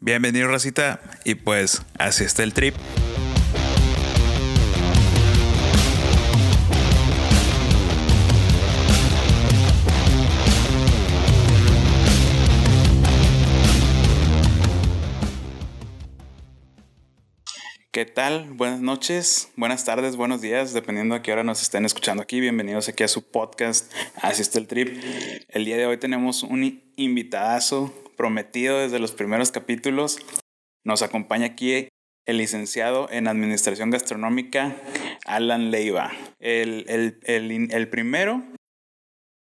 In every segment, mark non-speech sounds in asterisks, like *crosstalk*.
Bienvenido, Racita. Y pues, así está el trip. ¿Qué tal? Buenas noches, buenas tardes, buenos días, dependiendo a qué hora nos estén escuchando aquí. Bienvenidos aquí a su podcast, Así está el trip. El día de hoy tenemos un invitadazo prometido desde los primeros capítulos. Nos acompaña aquí el licenciado en Administración Gastronómica, Alan Leiva. El, el, el, el primero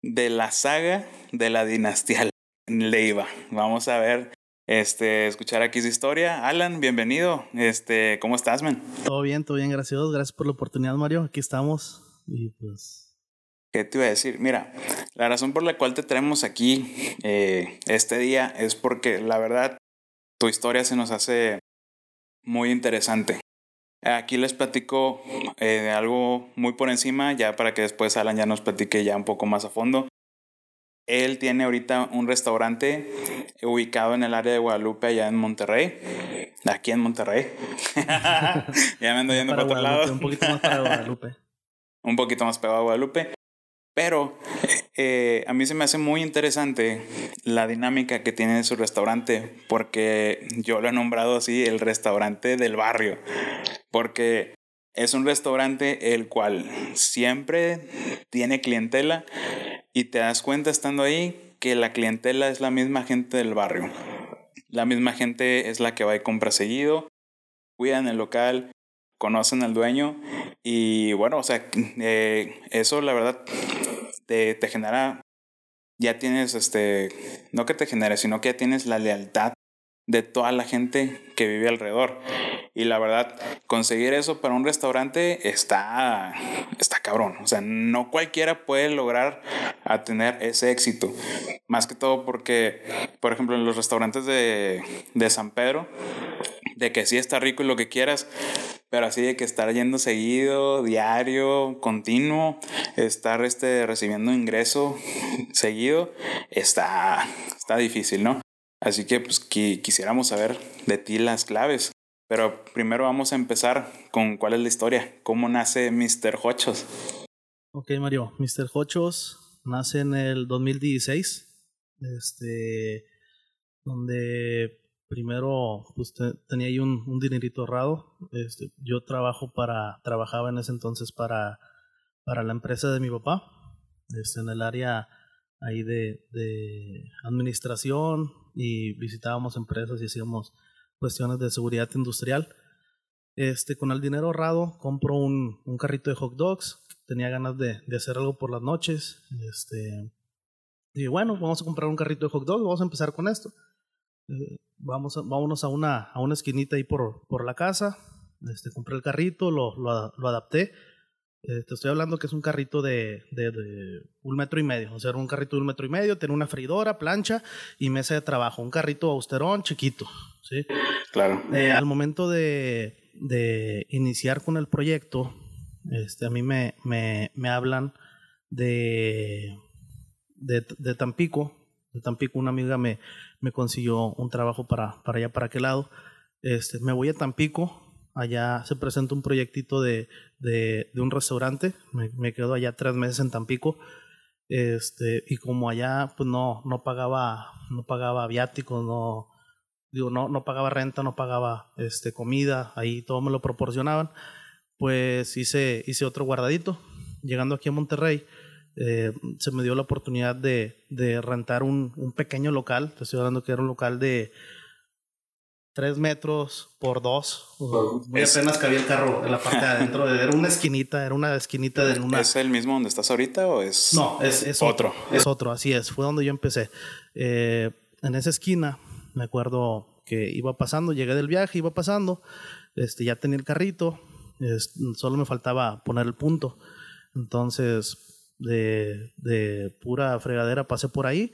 de la saga de la dinastía Leiva. Vamos a ver este, escuchar aquí su historia. Alan, bienvenido. Este, ¿cómo estás, man? Todo bien, todo bien, gracias. Gracias por la oportunidad, Mario. Aquí estamos. Y pues. ¿Qué te iba a decir? Mira, la razón por la cual te traemos aquí eh, este día es porque la verdad tu historia se nos hace muy interesante. Aquí les platico eh, algo muy por encima, ya para que después Alan ya nos platique ya un poco más a fondo. Él tiene ahorita un restaurante ubicado en el área de Guadalupe, allá en Monterrey. Aquí en Monterrey. *laughs* ya me ando yendo para, otro lado. Un poquito más para Guadalupe. *laughs* un poquito más pegado a Guadalupe. Pero eh, a mí se me hace muy interesante la dinámica que tiene su restaurante, porque yo lo he nombrado así el restaurante del barrio, porque es un restaurante el cual siempre tiene clientela y te das cuenta estando ahí que la clientela es la misma gente del barrio. La misma gente es la que va y compra seguido, cuidan el local, conocen al dueño y bueno, o sea, eh, eso la verdad te, te genera, ya tienes este, no que te genere, sino que ya tienes la lealtad de toda la gente que vive alrededor. Y la verdad, conseguir eso para un restaurante está, está cabrón. O sea, no cualquiera puede lograr a tener ese éxito. Más que todo porque, por ejemplo, en los restaurantes de, de San Pedro, de que sí está rico y lo que quieras, pero así de que estar yendo seguido, diario, continuo, estar este, recibiendo ingreso seguido, está, está difícil, ¿no? Así que pues quisiéramos saber de ti las claves. Pero primero vamos a empezar con cuál es la historia, cómo nace Mr. Hochos. Ok, Mario, Mr. Hochos nace en el 2016, este, donde primero pues, tenía ahí un, un, dinerito ahorrado. Este, yo trabajo para, trabajaba en ese entonces para, para la empresa de mi papá, este, en el área ahí de, de administración y visitábamos empresas y hacíamos cuestiones de seguridad industrial. Este, con el dinero ahorrado compro un, un carrito de hot dogs. Tenía ganas de, de, hacer algo por las noches. Este, y bueno, vamos a comprar un carrito de hot dogs. Vamos a empezar con esto. Eh, vamos a, vámonos a una, a una esquinita ahí por, por la casa. Este, compré el carrito, lo, lo, lo adapté. Eh, te estoy hablando que es un carrito de, de, de, un metro y medio. O sea, un carrito de un metro y medio, tiene una freidora, plancha y mesa de trabajo. Un carrito austerón, chiquito. ¿sí? Claro. Eh, al momento de, de, iniciar con el proyecto, este, a mí me, me, me hablan de, de, de, Tampico. De Tampico, una amiga me, me consiguió un trabajo para, para allá, para aquel lado. Este, me voy a Tampico. Allá se presenta un proyectito de, de, un restaurante. Me, me, quedo allá tres meses en Tampico. Este, y como allá pues no, no pagaba, no pagaba viáticos, no, digo, no, no pagaba renta, no pagaba este, comida, ahí todo me lo proporcionaban, pues hice, hice otro guardadito. Llegando aquí a Monterrey, eh, se me dio la oportunidad de, de rentar un, un, pequeño local, te estoy hablando que era un local de 3 metros por 2, muy apenas cabía el carro en la parte de adentro, *laughs* era una esquinita, era una esquinita de una... ¿Es el mismo donde estás ahorita o es...? No, es, es otro. otro. Es otro, así es, fue donde yo empecé. Eh, en esa esquina me acuerdo que iba pasando, llegué del viaje, iba pasando, este, ya tenía el carrito, es, solo me faltaba poner el punto. Entonces, de, de, pura fregadera pasé por ahí,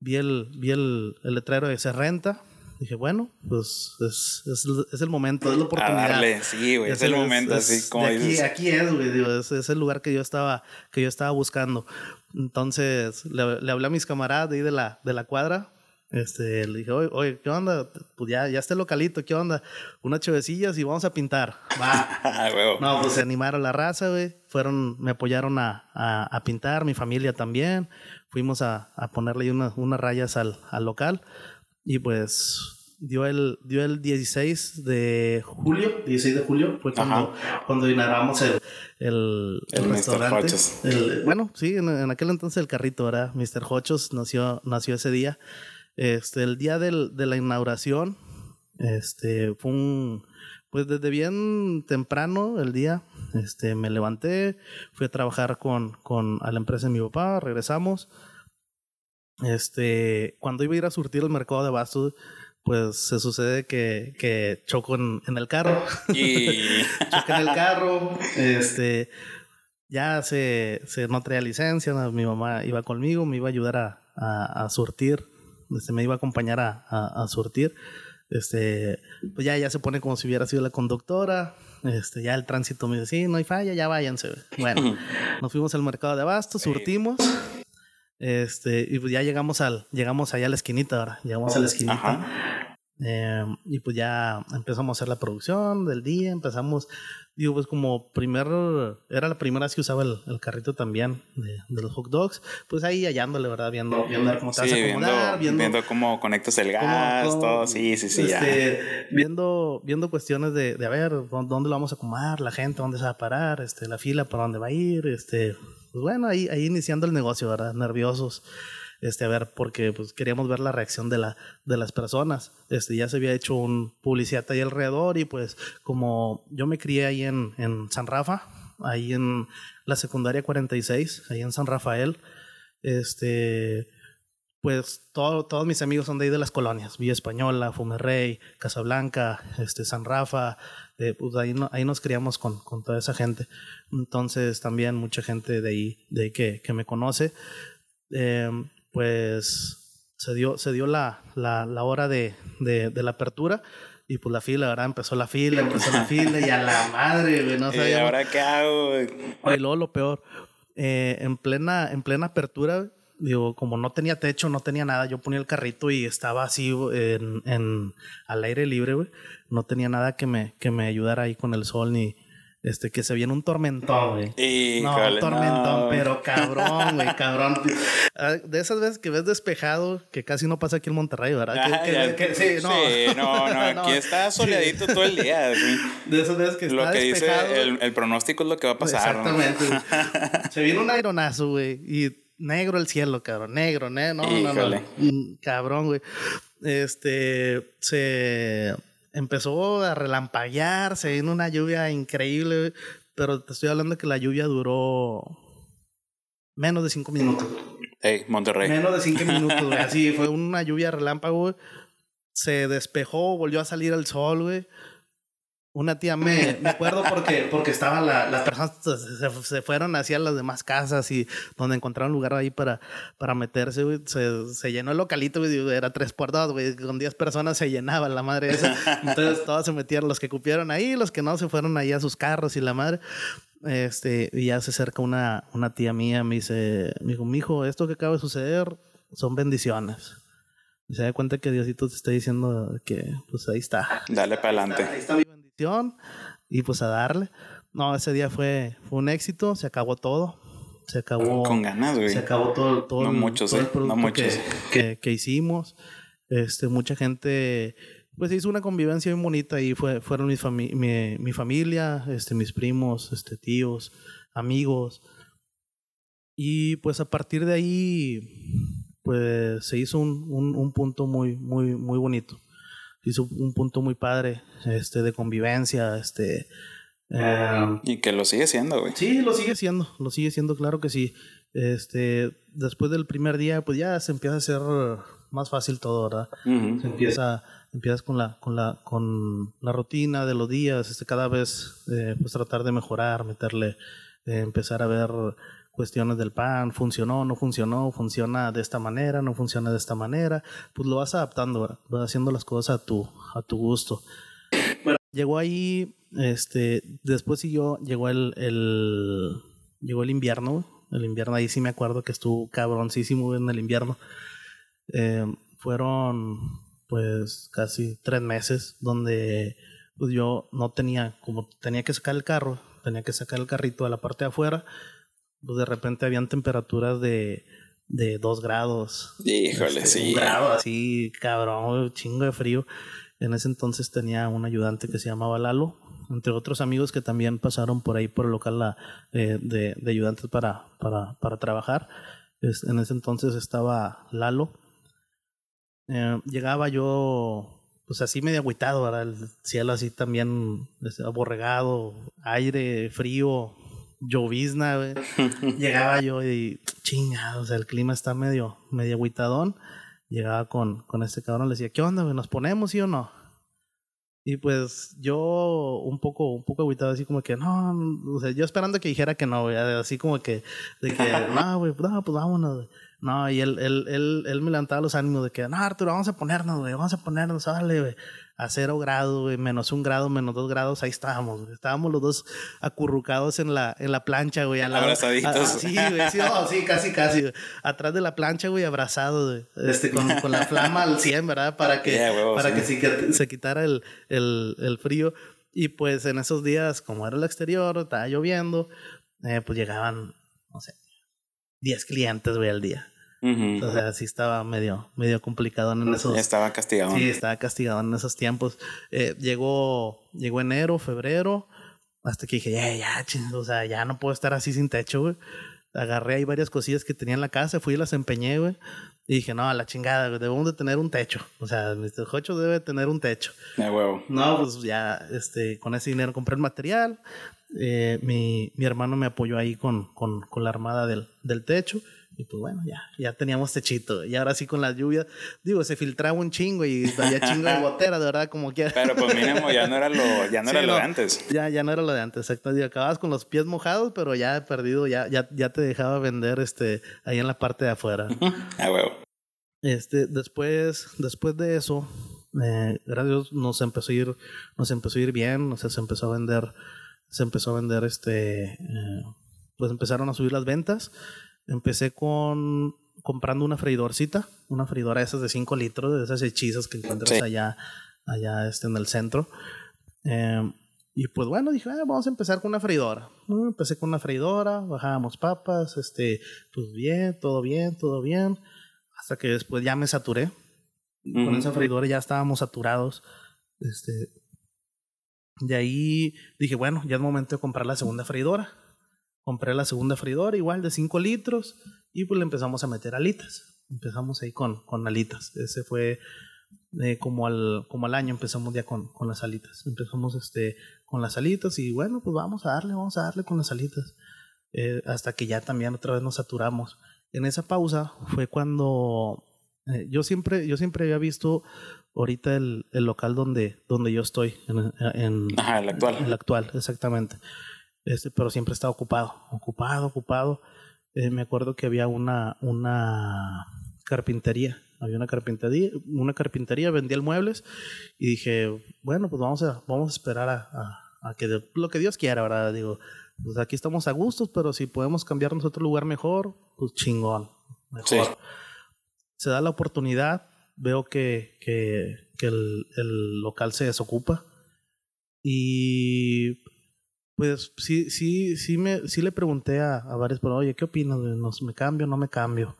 vi el, vi el, el letrero de se renta, dije, bueno, pues es, es, es, el momento, es la oportunidad. darle, sí, güey, es, es, el momento, así como aquí, dices. Aquí es, güey, es, es, el lugar que yo estaba, que yo estaba buscando. Entonces, le, le hablé a mis camaradas de ahí de la, de la cuadra, Este, le dije, oye, oye, ¿qué onda? Pues ya, ya está el localito, ¿qué onda? Unas chevecillas y vamos a pintar. Va. *laughs* Ah. No, pues se animaron la raza, güey. Fueron, me apoyaron a, a, a pintar, mi familia también. Fuimos a, a ponerle unas, unas rayas al, al local. Y pues dio el, dio el 16 de julio, 16 de julio fue cuando, cuando inauguramos el, el, el, El Mr. restaurante. El- bueno, sí, en, en aquel entonces el carrito, ¿verdad? Mr. Hochos nació, nació ese día. Este, el día del, de la inauguración, este, fue un, pues desde bien temprano el día, este, me levanté, fui a trabajar con, con a la empresa de mi papá, regresamos. Este, cuando iba a ir a surtir el mercado de bastos, pues se sucede que, que choco en, en el carro. *laughs* Y *laughs* choqué en el carro. Este, ya se, se no traía licencia. ¿no? Mi mamá iba conmigo, me iba a ayudar a, a, a surtir. Este, me iba a acompañar a, a, a surtir. Este, pues ya, ya se pone como si hubiera sido la conductora. Este, ya el tránsito me dice, sí, no hay falla, ya váyanse. Bueno, *laughs* nos fuimos al mercado de abasto, surtimos. Este, y pues ya llegamos al, llegamos allá a la esquinita ahora. Llegamos a la esquinita. Eh, y pues ya empezamos a hacer la producción del día, empezamos, digo, pues como primer, era la primera vez que usaba el, el carrito también de, de los hot dogs, pues ahí hallándole, ¿verdad? Viendo, viendo cómo Sí, viendo, acomodar, viendo, viendo cómo conectas el cómo- gas, cómo- todo. Sí, sí, sí, ya. este, viendo, viendo cuestiones de, de a ver dó- dónde lo vamos a acomodar, la gente, dónde se va a parar, este, la fila, para dónde va a ir, este, pues bueno, ahí, ahí iniciando el negocio, ¿verdad? Nerviosos. Este, a ver, porque pues queríamos ver la reacción de la, de las personas. Este, ya se había hecho un publicidad ahí alrededor y pues como yo me crié ahí en, en San Rafa, ahí en la secundaria 46, ahí en San Rafael, este, pues todo- todos mis amigos son de ahí de las colonias, Villa Española, Fumerrey, Casablanca, este, San Rafa, eh, pues ahí, no- ahí nos criamos con, con toda esa gente. Entonces también mucha gente de ahí, de ahí que, que me conoce, eh, pues se dio, se dio la, la, la hora de, de, de la apertura. Y pues la fila, ¿verdad? Empezó la fila, empezó la fila y a la madre, güey, no *laughs* ¿Y sabíamos. ahora qué hago? Oye, luego lo peor, eh, en, plena, en plena apertura, digo, como no tenía techo, no tenía nada, yo ponía el carrito y estaba así en, en- al aire libre, güey. No tenía nada que me, que me ayudara ahí con el sol ni este que se viene un tormentón, güey. No, un tormentón, no. pero cabrón, güey, cabrón. Ah, De esas veces que ves despejado, que casi no pasa aquí en Monterrey, ¿verdad? Ah, que- ya. que- sí, no. Sí, no, no, *laughs* aquí está soleadito todo el día. sí. *laughs* De esas veces que Lo está que dice el, el pronóstico es lo que va a pasar. Exactamente. *laughs* Se viene un aeronazo, güey. Y negro el cielo, cabrón. Negro, ne No, no, no. Mm, Cabrón, güey. Este. Se empezó a relampaguear. Se vino una lluvia increíble, güey. Pero te estoy hablando que la lluvia duró menos de cinco minutos. Ey, Monterrey. Menos de cinco *laughs* minutos, güey. Así fue una lluvia relámpago, güey. Se despejó, volvió a salir el sol, güey. Una tía me, me acuerdo porque, porque estaban la- las personas se, se- fueron hacia las demás casas y donde encontraron lugar ahí para, para meterse, güey. Se, se llenó el localito, güey. Era tres dos, güey. Con 10 personas se llenaba la madre esa. Entonces todos se metieron, los que cupieron ahí, los que no se fueron ahí a sus carros y la madre. Este, y ya se acerca una, una tía mía, me dice, me dijo, mijo, esto que acaba de suceder son bendiciones. Y se da cuenta que Diosito te está diciendo que, pues ahí está. Dale para Ahí adelante. está Y pues a darle. No, ese día fue, fue un éxito, se acabó todo. Se acabó. Con ganas, güey. Se acabó todo, todo, No el, muchos, todo el eh, no producto muchos. Que, que, que hicimos. Este, mucha gente, pues hizo una convivencia bien bonita y fue, fueron mis fami- mi, mi familia, este, mis primos, este, tíos, amigos. Y pues a partir de ahí, pues se hizo un, un, un punto muy, muy, muy bonito. Hizo un punto muy padre, este, de convivencia, este. eh, Y que lo sigue siendo, güey. Sí, lo sigue siendo, lo sigue siendo, claro que sí. Este, después del primer día, pues ya se empieza a hacer más fácil todo, ¿verdad? Se empieza, empiezas con la, con la, con la rutina de los días, este, cada vez, eh, pues tratar de mejorar, meterle, eh, empezar a ver cuestiones del pan, funcionó, no funcionó, funciona de esta manera, no funciona de esta manera, pues lo vas adaptando, ¿verdad? vas haciendo las cosas a tu, a tu gusto. Llegó ahí, este, después siguió, llegó el, el, llegó el invierno, el invierno ahí sí me acuerdo que estuvo cabroncísimo en el invierno. Eh, fueron pues casi tres meses donde pues yo no tenía, como tenía que sacar el carro, tenía que sacar el carrito a la parte de afuera, pues de repente habían temperaturas de, de dos grados. Híjole, Este, sí. Un grado así, cabrón, chingo de frío. En ese entonces tenía un ayudante que se llamaba Lalo, entre otros amigos que también pasaron por ahí por el local la, eh, de, de ayudantes para, para, para trabajar. Es- en ese entonces estaba Lalo. Eh, llegaba yo, pues así medio agüitado, ¿verdad? El cielo así también este, aborregado, aire, frío, llovizna, güey. *laughs* Llegaba yo y chingado, o sea, el clima está medio, medio agüitadón. Llegaba con, con este cabrón, le decía, ¿qué onda, güey? ¿Nos ponemos, sí o no? Y pues yo un poco, un poco agüitado, así como que no, o sea, yo esperando que dijera que no, güey, así como que, de que, *laughs* no, güey, no, pues vámonos, güey. No, y él, él, él, él me levantaba los ánimos de que, no, Arturo, vamos a ponernos, güey, vamos a ponernos, vale, güey. A cero grado, güey, menos un grado, menos dos grados, ahí estábamos, güey. Estábamos los dos acurrucados en la, en la plancha, güey. Abrazaditos. a- a- sí, güey, sí, no, sí, casi, casi. güey. Atrás de la plancha, güey, abrazados, güey. Este, con, con la flama al 100, ¿verdad? Para *laughs* que, Yeah, huevo, para sí. que se, se quitara el, el, el frío. Y pues en esos días, como era el exterior, estaba lloviendo, eh, pues llegaban, no sé, 10 clientes, güey, al día. Ujú. O sea, sí estaba medio, medio complicado en esos... Estaba castigado. Sí, estaba castigado en esos tiempos. Eh, llegó, llegó enero, febrero, hasta que dije, ya, ya, ching, o sea, ya no puedo estar así sin techo, güey. Agarré ahí varias cosillas que tenía en la casa, fui y las empeñé, güey. Y dije, no, a la chingada, güey, debemos de tener un techo. O sea, Mr. Hocho debe tener un techo. A huevo. No, pues ya, este, con ese dinero compré el material. Eh, mi, mi hermano me apoyó ahí con, con, con la armada del, del techo. Y pues bueno, ya, ya teníamos techito. Y ahora sí con las lluvias, digo, se filtraba un chingo y había chingo de *laughs* gotera, de verdad, como quiera. Pero pues mínimo ya no era lo, ya no Sí, era lo no. de antes. Ya, ya no era lo de antes, exacto. Digo, acababas con los pies mojados, pero ya perdido, ya, ya, ya te dejaba vender este, ahí en la parte de afuera. A *laughs* huevo. Este, después, después de eso, eh, gracias a Dios nos empezó a ir, nos empezó a ir bien, o sea, se empezó a vender, se empezó a vender este, eh, pues empezaron a subir las ventas. Empecé con comprando una freidorcita, una freidora de esas de 5 litros, de esas hechizas que encuentras Sí. allá, allá este, en el centro. Eh, y pues bueno, dije, "Ah, vamos a empezar con una freidora. Empecé con una freidora, bajábamos papas, este, pues bien, todo bien, todo bien. Hasta que después ya me saturé. Con Ujú. esa freidora ya estábamos saturados. Este, de ahí dije, bueno, ya es momento de comprar la segunda freidora. Compré la segunda freidora, igual de 5 litros, y pues le empezamos a meter alitas. Empezamos ahí con, con alitas. Ese fue eh, como, al, como al año empezamos ya con, con las alitas. Empezamos este, con las alitas y bueno, pues vamos a darle, vamos a darle con las alitas. Eh, hasta que ya también otra vez nos saturamos. En esa pausa fue cuando eh, yo siempre, yo siempre había visto ahorita el, el local donde, donde yo estoy, en, en, Ajá, el actual. el actual, exactamente. Este, pero siempre estaba ocupado, ocupado, ocupado. Eh, me acuerdo que había una, una carpintería. Había una carpintería, una carpintería, vendía muebles y dije, bueno, pues vamos a, vamos a esperar a, a- a que de- lo que Dios quiera, ¿verdad? Digo, pues aquí estamos a gustos, pero si podemos cambiarnos a otro lugar mejor, pues chingón, mejor. Sí. Se da la oportunidad, veo que, que, que el, el local se desocupa y pues sí, sí, sí, me, sí le pregunté a, a varios, pero oye, ¿qué opinas? ¿Nos- ¿Me cambio o no me cambio?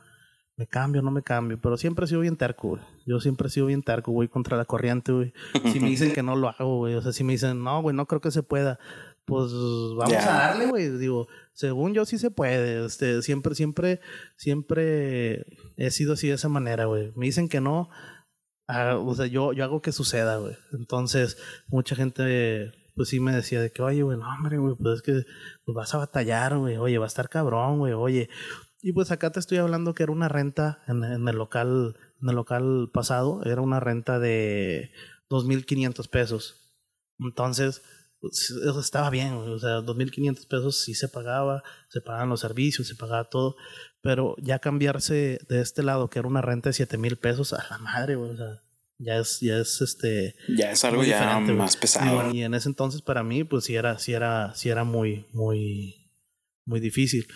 Me cambio, no me cambio. Pero siempre he sido bien terco, güey. Yo siempre he sido bien terco, güey, contra la corriente, güey. Si me dicen que no lo hago, güey. O sea, si me dicen, no, güey, no creo que se pueda. Pues vamos a darle, güey. Digo, según yo sí se puede. Este, siempre, siempre, siempre he sido así de esa manera, güey. Me dicen que no. ah, o sea, yo, yo hago que suceda, güey. Entonces, mucha gente, pues sí me decía de que, oye, güey, no, hombre, güey, pues es que pues vas a batallar, güey. Oye, va a estar cabrón, güey. Oye, y pues acá te estoy hablando que era una renta en, el local, en el local pasado, era una renta de 2.500 pesos. Entonces, pues, eso estaba bien, güey, o sea, 2.500 pesos sí se pagaba, se pagaban los servicios, se pagaba todo, pero ya cambiarse de este lado, que era una renta de 7.000 pesos, a la madre, güey, o sea, ya es, ya es este... Ya es algo ya más pesado. Y, y en ese entonces para mí, pues sí era, sí era, sí era muy, muy, muy difícil.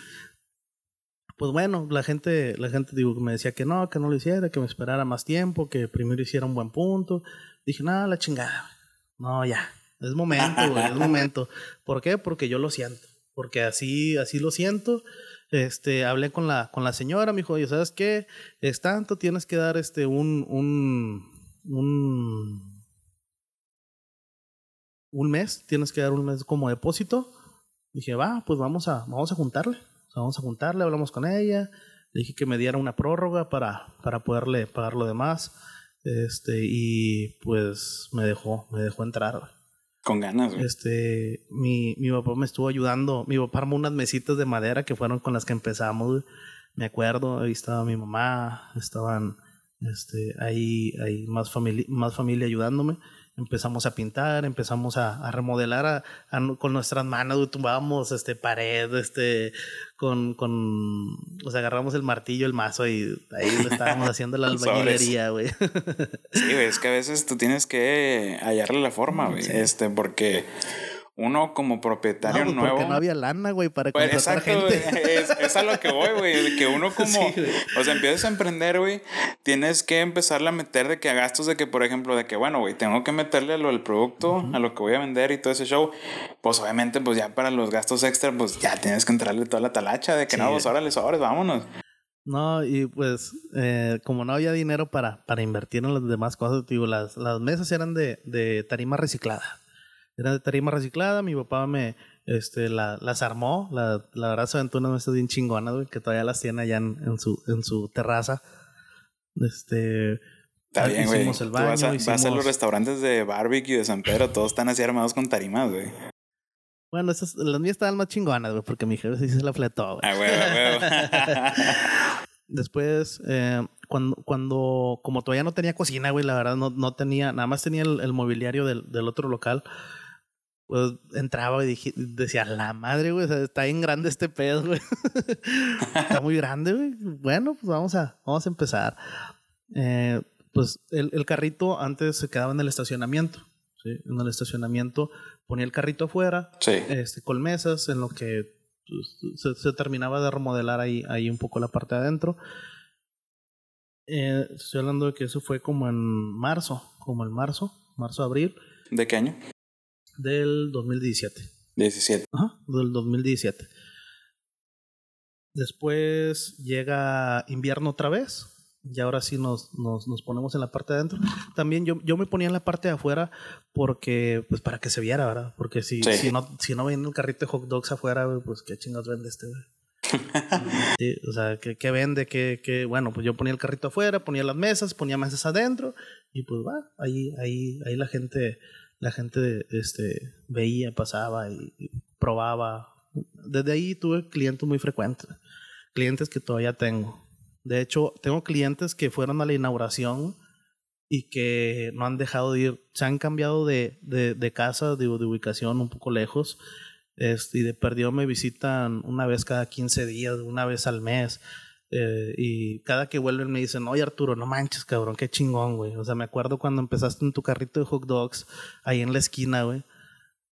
pues bueno, la gente, la gente digo, me decía que no, que no lo hiciera, que me esperara más tiempo, que primero hiciera un buen punto. Dije, nada, la chingada. No, ya. Es momento, güey, es momento. *laughs* ¿Por qué? Porque yo lo siento. Porque así, así lo siento. Este, hablé con la, con la señora, me dijo, oye, ¿sabes qué? Es tanto, tienes que dar este un, un, un, un mes, tienes que dar un mes como depósito. Dije, va, pues vamos a, vamos a juntarle. vamos a juntarle, hablamos con ella. Le dije que me diera una prórroga para, para poderle pagar lo demás. Este, y pues me dejó, me dejó entrar. Con ganas, güey. Este, mi, mi papá me estuvo ayudando. Mi papá armó unas mesitas de madera que fueron con las que empezamos, Me acuerdo, ahí estaba mi mamá, estaban este, ahí, ahí más, familia, más familia ayudándome. Empezamos a pintar, empezamos a, remodelar con nuestras manos, tumbábamos este pared, este con, con o sea, agarramos el martillo, el mazo y ahí lo estábamos haciendo la *laughs* albañilería, güey. sí, güey, es que a veces tú tienes que hallarle la forma, güey, este, porque uno como propietario no, nuevo. Porque no había lana, güey, para pues, contratar gente. *laughs* Es, es, a lo que voy, güey. Que uno *laughs* como. o sea, empiezas a emprender, güey. Tienes que empezarle a meter de que a gastos de que, por ejemplo, de que, bueno, güey, tengo que meterle a lo del producto, a lo que voy a vender y todo ese show. Pues obviamente, pues ya para los gastos extra, pues ya tienes que entrarle toda la talacha de que no, pues órale, sobres, vámonos. No, y pues eh, como no había dinero para, para invertir en las demás cosas, digo, las, las mesas eran de, de tarima reciclada era de tarima reciclada, mi papá me este, la, las armó, la, la verdad se aventó unas mesas bien chingonas, güey, que todavía las tiene allá en, su, en su terraza. Este... Está bien, güey. Vas, a, vas a los restaurantes de barbecue de San Pedro, todos están así armados con tarimas, güey. Bueno, esas, las mías estaban más chingonas, güey, porque mi jefe sí se la fletó, güey. Ah, güey, *laughs* güey. Después, eh, cuando, cuando, como todavía no tenía cocina, güey, la verdad no, no tenía, nada más tenía el, el mobiliario del, del, otro local pues entraba y dije, decía, la madre, güey, está bien grande este pedo, güey. *laughs* está muy grande, güey. Bueno, pues vamos a, vamos a empezar. Eh, pues el, el, carrito antes se quedaba en el estacionamiento. ¿sí? En el estacionamiento ponía el carrito afuera, este, con mesas, en lo que pues, se, terminaba de remodelar ahí, ahí un poco la parte de adentro. Eh, estoy hablando de que eso fue como en marzo, como en marzo, marzo-abril. ¿De qué año? Del 2017. 17. Ajá, del 2017. Después llega invierno otra vez. Y ahora sí nos, nos, nos, ponemos en la parte de adentro. También yo, yo me ponía en la parte de afuera porque, pues para que se viera, ¿verdad? Porque si, si no, si no ven el carrito de hot dogs afuera, pues qué chingados vende este, güey. *laughs* o sea, ¿qué, qué vende? ¿Qué, qué? Bueno, pues yo ponía el carrito afuera, ponía las mesas, ponía mesas adentro y pues va, ahí, ahí, ahí la gente la gente este, veía, pasaba y, probaba. Desde ahí tuve clientes muy frecuentes, clientes que todavía tengo. De hecho, tengo clientes que fueron a la inauguración y que no han dejado de ir, se han cambiado de, de, de casa, de, ubicación un poco lejos. Este, y de perdido me visitan una vez cada 15 días, una vez al mes. Eh, y cada que vuelven me dicen, oye Arturo, no manches, cabrón, qué chingón, güey. O sea, me acuerdo cuando empezaste en tu carrito de hot dogs ahí en la esquina, güey.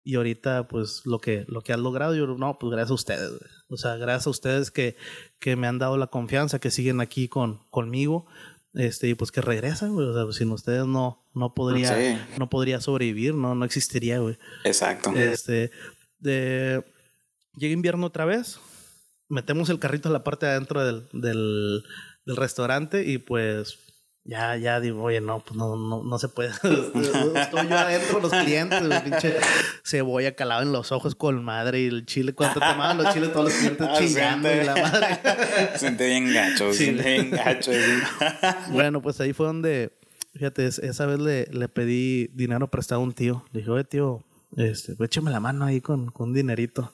Y ahorita, pues, lo que, lo que has logrado, yo, no, pues gracias a ustedes, güey. O sea, gracias a ustedes que, que me han dado la confianza, que siguen aquí con, conmigo. Este, y pues que regresan, güey. O sea, sin ustedes no, no podría, no podría sobrevivir, no, no existiría, güey. Exacto. Este, de, llega invierno otra vez metemos el carrito en la parte de adentro del, del, del restaurante y pues ya, ya digo, oye, no, pues no, no, no se puede. *laughs* Estoy yo adentro, los clientes, el pinche cebolla calado en los ojos con madre y el chile, ¿cuánto tomaban los chiles? Todos los clientes ah, chingando y la madre. *laughs* Siente bien gacho, sí. siente bien gacho. bueno, pues ahí fue donde, fíjate, esa vez le, le pedí dinero prestado a un tío. Le dije, oye, tío, este, échame la mano ahí con, con un dinerito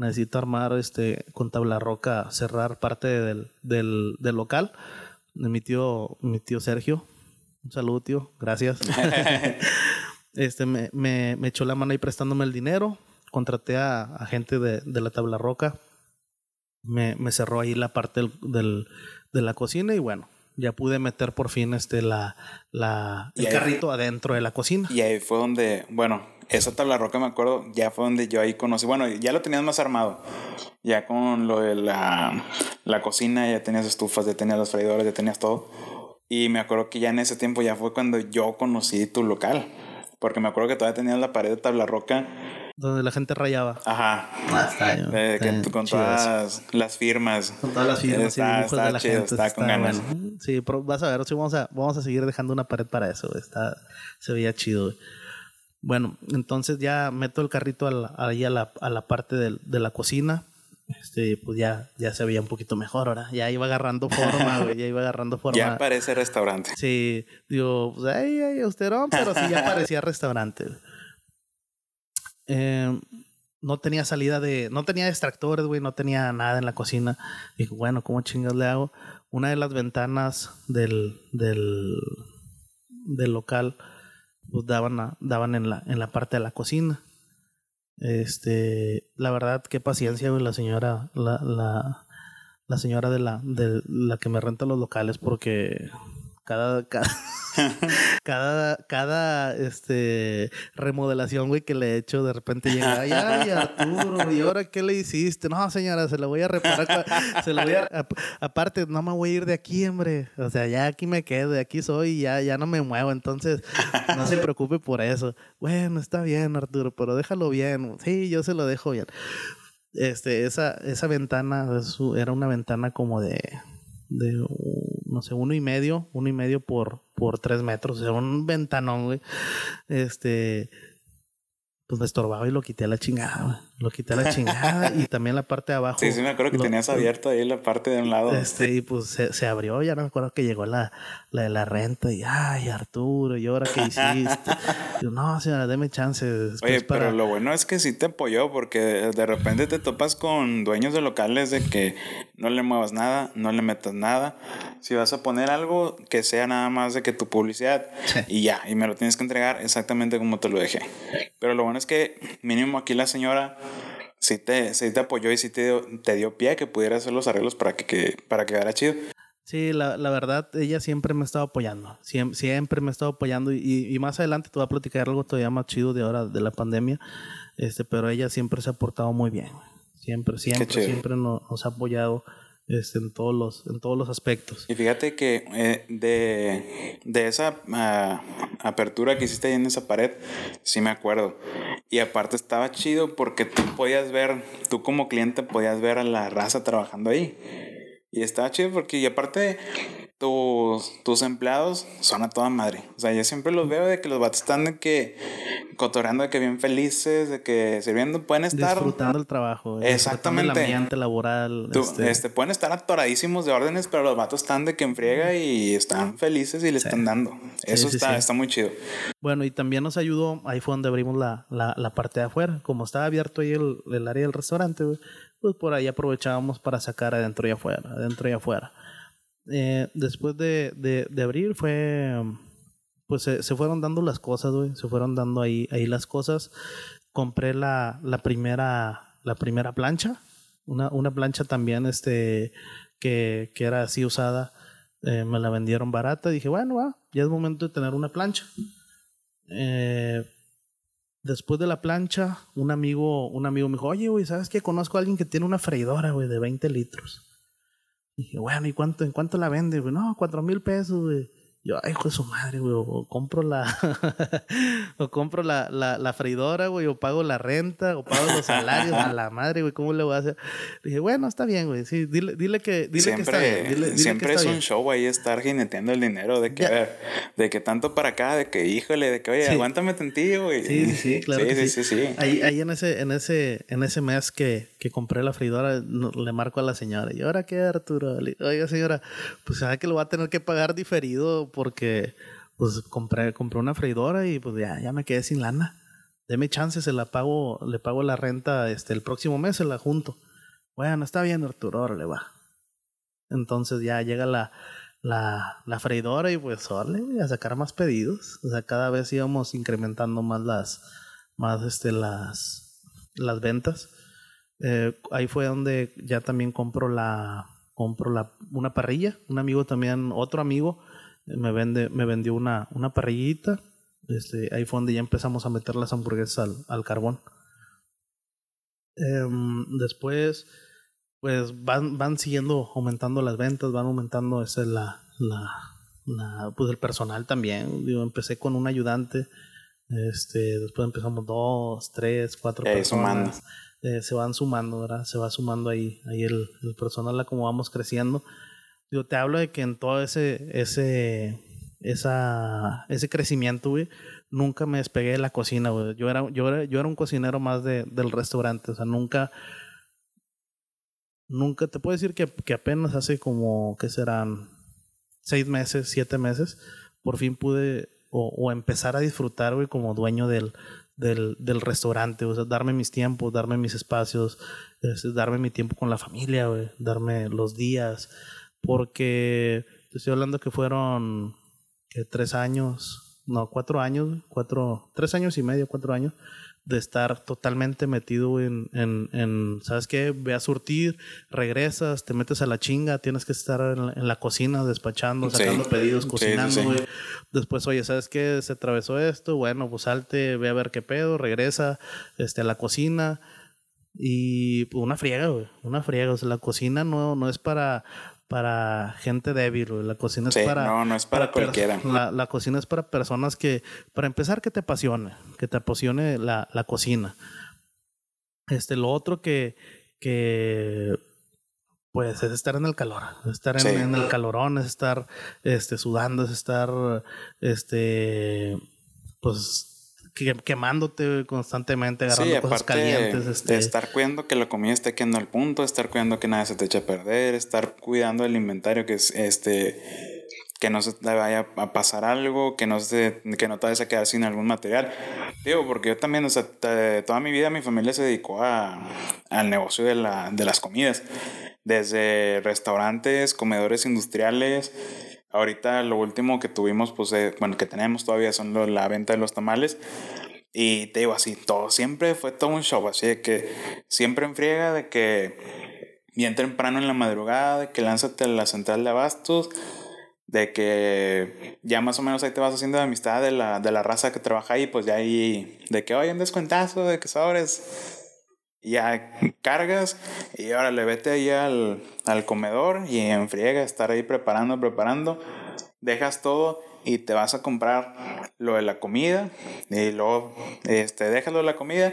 necesito armar este con tabla roca, cerrar parte del, del, del local. Mi tío, mi tío Sergio, un saludo tío, gracias. *laughs* este me, me, me, echó la mano ahí prestándome el dinero. Contraté a, gente de, de, la tabla roca. Me, me, cerró ahí la parte del, del, de la cocina y bueno, ya pude meter por fin este la, la el carrito adentro de la cocina. Y ahí fue donde, bueno, esa tabla roca me acuerdo, ya fue donde yo ahí conocí, bueno, ya lo tenías más armado, ya con lo de la, la cocina, ya tenías estufas, ya tenías los freidores, ya tenías todo. Y me acuerdo que ya en ese tiempo ya fue cuando yo conocí tu local. Porque me acuerdo que todavía tenías la pared de tabla roca. Donde la gente rayaba. Ajá. Ah, está, con todas las firmas. Con todas las firmas y dibujos de la gente. Está, con ganas. Sí, pero vas a ver, sí, vamos, a, vamos a seguir dejando una pared para eso. Está, se veía chido. Bueno, entonces ya meto el carrito ahí a la, a la parte de, de la cocina este, pues ya, ya se veía un poquito mejor ahora. Ya iba agarrando forma, güey. Ya iba agarrando *laughs* forma. Ya parece restaurante. Sí, digo, pues ahí, ahí, austerón, pero sí ya *laughs* parecía restaurante. Eh, no tenía salida de. No tenía extractores, güey. No tenía nada en la cocina. Dijo, bueno, ¿cómo chingas le hago? Una de las ventanas del, del, del local, pues daban, daban en, la, en la parte de la cocina. Este, la verdad, qué paciencia, la señora, la, la, la señora de la, de la que me renta los locales, porque cada, cada, *laughs* *laughs* cada, este, remodelación, güey, que le he hecho, de repente llega, ay, ay, Arturo, ¿y ahora qué le hiciste? No, señora, se lo voy a reparar, se lo voy a, aparte, no me voy a ir de aquí, hombre, o sea, ya aquí me quedo, aquí soy, ya, ya no me muevo, entonces, no se preocupe por eso. Bueno, está bien, Arturo, pero déjalo bien, sí, yo se lo dejo bien. Este, esa, esa ventana era una ventana como de de, no sé, uno y medio, uno y medio por, por tres metros, o sea, un ventanón, güey. Este, pues me estorbaba y lo quité a la chingada, Lo quité a la *laughs* chingada y también la parte de abajo. Sí, sí, me acuerdo que tenías abierto ahí la parte de un lado. Este, y pues se, se, abrió, ya no me acuerdo que llegó la, la de la renta y, ay, Arturo, ¿y ahora qué hiciste? *laughs* yo, no, señora, deme chance. Oye, pero lo bueno es que sí te apoyó porque de repente te topas con dueños de locales de que no le muevas nada, no le metas nada. Si vas a poner algo, que sea nada más de que tu publicidad y ya, y me lo tienes que entregar exactamente como te lo dejé. Pero lo bueno es que mínimo aquí la señora sí te, sí te apoyó y sí te dio, te dio pie a que pudiera hacer los arreglos para que, que para que quedara chido. Sí, la, la, verdad, ella siempre me ha estado apoyando. Siempre, siempre me ha estado apoyando. Y, y, más adelante te voy a platicar algo todavía más chido de ahora de la pandemia. Este, pero ella siempre se ha portado muy bien. Siempre, siempre, siempre nos, ha apoyado este, en, todos los, en todos los aspectos. Y fíjate que eh, de, de, esa uh, apertura que hiciste ahí en esa pared, sí me acuerdo. Y aparte estaba chido porque tú podías ver, tú como cliente podías ver a la raza trabajando ahí. Y estaba chido porque, y aparte, tus, tus empleados son a toda madre. O sea, yo siempre los veo de que los vatos están de que cotorreando, de que bien felices, de que sirviendo, pueden estar. Disfrutando el trabajo. Exactamente. El ambiente laboral. este... este... pueden estar atoradísimos de órdenes, pero los vatos están de que enfriega y están felices y le están dando. Eso está, está muy chido. Bueno, y también nos ayudó, ahí fue donde abrimos la, la, la parte de afuera. Como estaba abierto ahí el, el área del restaurante, pues por ahí aprovechábamos para sacar adentro y afuera, adentro y afuera. Eh, después de, de, abrir fue, pues se, fueron dando las cosas, güey, se fueron dando ahí, ahí las cosas. Compré la, la primera, la primera plancha, una, una plancha también, este, que, que era así usada, eh, me la vendieron barata, dije, bueno, ya es momento de tener una plancha. Eh, después de la plancha, un amigo, un amigo me dijo, oye, güey, ¿sabes qué? Conozco a alguien que tiene una freidora, güey, de 20 litros. Dije, bueno, ¿y cuánto, en cuánto la vende? No, cuatro mil pesos, güey. Yo, ay, hijo de su madre, güey, o compro la, *laughs* o compro la, la, la, freidora, güey, o pago la renta, o pago los salarios a la madre, güey, ¿cómo le voy a hacer? Dije, bueno, está bien, güey, sí, dile, dile que, dile siempre, que está bien. Dile, dile siempre que es está un bien. show ahí estar jineteando el dinero, de que, a ver, de que tanto para acá, de que, híjole, de que, oye, Sí. aguántame tantillo, güey. Sí, sí, sí, claro. Sí, que sí, sí, sí, sí. Ahí, ahí en ese, en ese, en ese mes que, que compré la freidora, le marco a la señora. ¿Y ahora qué, Arturo? Le Oiga, señora, pues sabe que lo va a tener que pagar diferido porque pues compré, compré una freidora y pues ya, ya me quedé sin lana. Deme chance, se la pago, le pago la renta este el próximo mes, se la junto. Bueno, está bien, Arturo, órale, va. Entonces ya llega la, la, la freidora y pues órale, a sacar más pedidos. O sea, cada vez íbamos incrementando más las, más este, las, las ventas. Eh, ahí fue donde ya también compro la, compro la, una parrilla. Un amigo también, otro amigo, me, vende, me vendió una, una parrillita. Este, ahí fue donde ya empezamos a meter las hamburguesas al, al carbón. Em, después, pues van, van siguiendo aumentando las ventas, van aumentando esa la, la, la, pues el personal también. Digo, empecé con un ayudante, este, después empezamos dos, tres, cuatro personas. Eh, se van sumando, ¿verdad? Se va sumando ahí, ahí el, el personal como vamos creciendo. Digo, te hablo de que en todo ese, ese, esa, ese crecimiento, güey, nunca me despegué de la cocina, güey. Yo era, yo era, yo era un cocinero más de, del restaurante, o sea, nunca, nunca, te puedo decir que, que apenas hace como, ¿qué serán? Seis meses, siete meses, por fin pude o, empezar a disfrutar, güey, como dueño del, del, del, restaurante, o sea, darme mis tiempos, darme mis espacios, es, darme mi tiempo con la familia, güey, darme los días, porque te estoy hablando que fueron que tres años, no, cuatro años, cuatro, tres años y medio, cuatro años, de estar totalmente metido en, en, en, ¿sabes qué? Ve a surtir, regresas, te metes a la chinga, tienes que estar en la, en la cocina despachando, sacando sí. pedidos, cocinando, sí, sí, Después, oye, ¿sabes qué? Se atravesó esto, bueno, pues salte, ve a ver qué pedo, regresa este, a la cocina. Y una friega, güey, una friega. O sea, la cocina no, no es para para gente débil, la cocina es para... No, no es para, para cualquiera. La, la, cocina es para personas que, para empezar, que te apasione, que te apasione la, la cocina. Este, lo otro que, que pues es estar en el calor, estar en, sí. en, el calorón, es estar este, sudando, es estar, este, pues quemándote constantemente, agarrando sí, cosas calientes. Este... Estar cuidando que la comida esté quedando al punto, estar cuidando que nada se te eche a perder, estar cuidando el inventario que es este que no se te vaya a pasar algo, que no se, que no te vayas a quedar sin algún material. Digo, porque yo también, o sea, toda mi vida mi familia se dedicó a, al negocio de, la, de las comidas. Desde restaurantes, comedores industriales, Ahorita lo último que tuvimos, pues, eh, bueno, que tenemos todavía son lo, la venta de los tamales. Y te digo así, todo siempre fue todo un show, así de que siempre en friega de que bien temprano en la madrugada, de que lánzate a la central de abastos, de que ya más o menos ahí te vas haciendo de amistad de la, de la raza que trabaja ahí, pues ya ahí, de que, oye, un descuentazo, de que sobres, ya cargas y ahora le vete ahí al, al comedor y enfriega, estar ahí preparando, preparando. Dejas todo y te vas a comprar lo de la comida y luego este, dejas lo de la comida,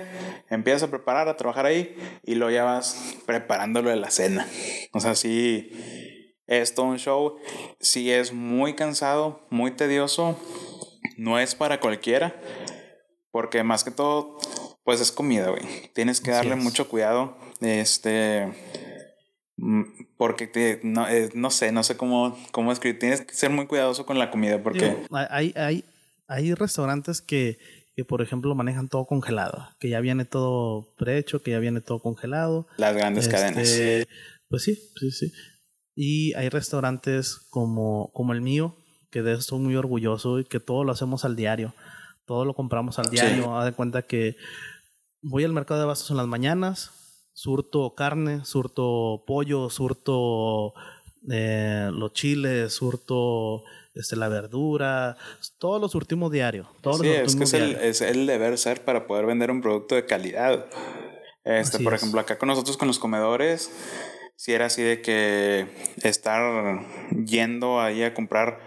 empiezas a preparar, a trabajar ahí y luego ya vas preparando lo de la cena. O sea, sí, es todo un show, sí es muy cansado, muy tedioso, no es para cualquiera, porque más que todo pues es comida, güey. Tienes que darle mucho cuidado. Este. Mm, porque te, no, eh, no sé, no sé cómo, cómo escribir. Tienes que ser muy cuidadoso con la comida porque. hay, hay, hay restaurantes que, que, por ejemplo, manejan todo congelado. Que ya viene todo prehecho, que ya viene todo congelado. Las grandes este, cadenas. Pues sí, sí, sí. Y hay restaurantes como, como el mío, que de eso estoy muy orgulloso y que todo lo hacemos al diario. Todo lo compramos al diario. Sí. Haz de cuenta que voy al mercado de abastos en las mañanas, surto carne, surto pollo, surto eh, los chiles, surto este, la verdura, todos los surtimos diario. Todos sí, los es que es el, es el, deber ser para poder vender un producto de calidad. Este, por es. ejemplo, acá con nosotros con los comedores, si era así de que estar yendo ahí a comprar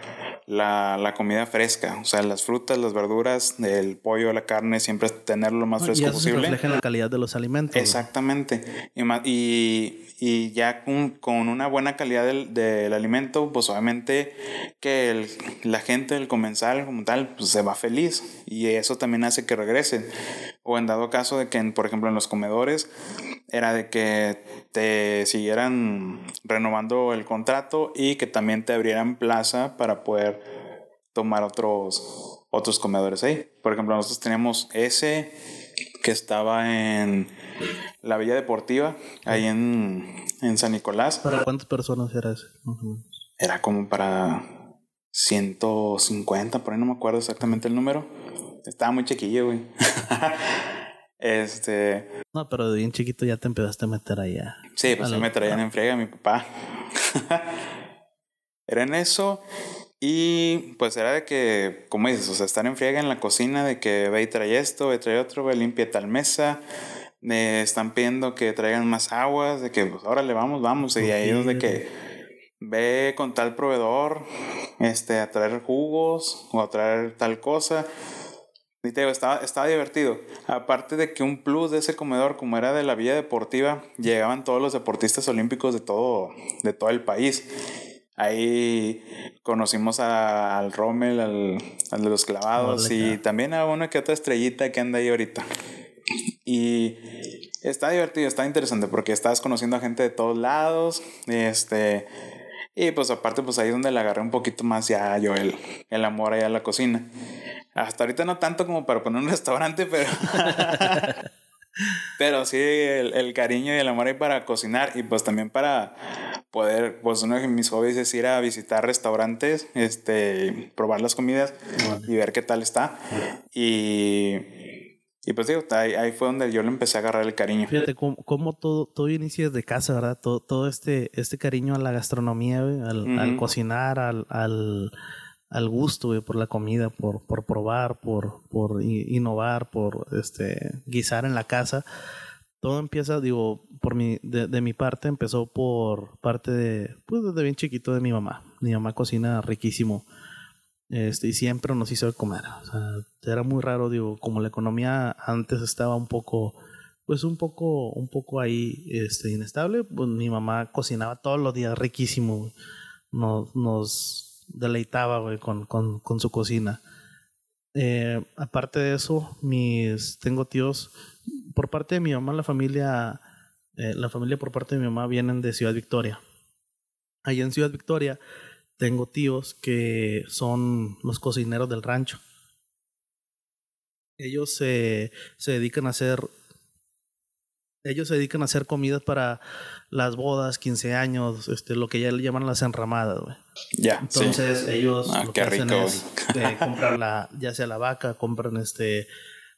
la, la, comida fresca, o sea, las frutas, las verduras, el pollo, la carne, siempre tenerlo lo más fresco y eso posible. refleja la calidad de los alimentos. Exactamente. Y, y, y, ya con, con, una buena calidad del, del, alimento, pues obviamente que el, la gente del comensal como tal, pues se va feliz y eso también hace que regresen. O en dado caso de que, por ejemplo, en los comedores, era de que te siguieran renovando el contrato y que también te abrieran plaza para poder tomar otros, otros comedores ahí. Por ejemplo, nosotros teníamos ese que estaba en la Villa Deportiva, ahí en, en San Nicolás. ¿Para cuántas personas era ese? Era como para 150, por ahí no me acuerdo exactamente el número. Estaba muy chiquillo, güey. *laughs* Este. No, pero de bien chiquito ya te empezaste a meter allá. Sí, pues me traían en friega mi papá. *laughs* era en eso. Y pues era de que, como dices, o sea, estar en friega en la cocina, de que ve y trae esto, ve y trae otro, ve limpia tal mesa. Me están pidiendo que traigan más aguas, de que pues ahora le vamos, vamos. Y ahí es de que ve con tal proveedor este, a traer jugos o a traer tal cosa. Y te digo, estaba, estaba divertido. Aparte de que un plus de ese comedor, como era de la villa deportiva, llegaban todos los deportistas olímpicos de todo, de todo el país. Ahí conocimos al Rommel, al, al, de los clavados, y también a una que otra estrellita que anda ahí ahorita. Y está divertido, está interesante porque estás conociendo a gente de todos lados. Este. Y pues aparte, pues ahí es donde le agarré un poquito más ya yo el, el amor allá a la cocina. Hasta ahorita no tanto como para poner un *laughs* restaurante, pero. *laughs* pero sí, el, el, cariño y el amor ahí para cocinar y pues también para poder, pues uno de mis hobbies es ir a visitar restaurantes, este, probar las comidas y ver qué tal está. Y, y pues digo, ahí, ahí, fue donde yo le empecé a agarrar el cariño. Fíjate cómo, todo, todo inicia desde casa, ¿verdad? Todo, todo este, este cariño a la gastronomía, al, al cocinar, al, al al gusto, por la comida, por, por probar, por, por innovar, por este, guisar en la casa. Todo empieza, digo, por mi, de, de, mi parte, empezó por parte de, pues desde bien chiquito de mi mamá. Mi mamá cocina riquísimo. Este, y siempre nos hizo comer. Era muy raro, digo, como la economía antes estaba un poco, pues un poco, un poco ahí, este, inestable, pues mi mamá cocinaba todos los días riquísimo. Nos, deleitaba, con, con, con, su cocina. Eh, aparte de eso, mis, tengo tíos, por parte de mi mamá, la familia, eh, la familia por parte de mi mamá vienen de Ciudad Victoria. Allá en Ciudad Victoria tengo tíos que son los cocineros del rancho. Ellos se, se dedican a hacer ellos se dedican a hacer comidas para las bodas, 15 años, este, lo que ya le llaman las enramadas, güey. Ya. Entonces ellos ah, lo que hacen rico. es eh, comprar la, ya sea la vaca, compran este,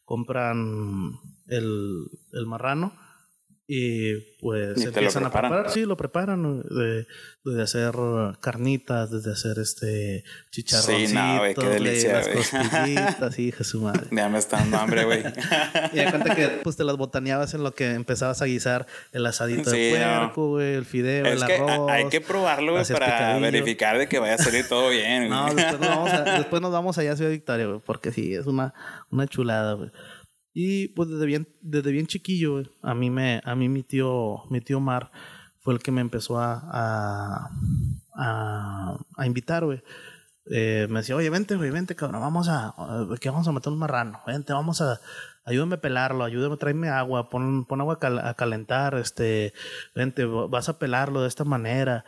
compran el, el marrano y pues Y empiezan a preparar, sí, lo preparan, de, desde hacer carnitas, desde hacer este chicharroncitos, Sí, no, qué delicia, las costillitas, hija su madre. *laughs* Ya me está dando hambre, güey. *laughs* Y de cuenta que pues te las botaneabas en lo que empezabas a guisar el asadito Sí, de no. puerco, güey, el fideo, es el que arroz. hay que probarlo, güey, para picadillo. verificar de que vaya a salir todo bien. *laughs* No, después nos vamos, a- después nos vamos allá a Ciudad Victoria, güey, porque sí, es una, una chulada, güey. Y pues desde bien, desde bien chiquillo, a mí me, a mí mi tío, mi tío Mar fue el que me empezó a, a, a, a invitar, güey. Eh, me decía, oye, vente, güey, vente, cabrón, vamos a, a- que vamos a meter un marrano, vente, vamos a, ayúdame a pelarlo, ayúdame, tráeme agua, pon, pon agua a cal- a calentar, este, vente, vas a pelarlo de esta manera.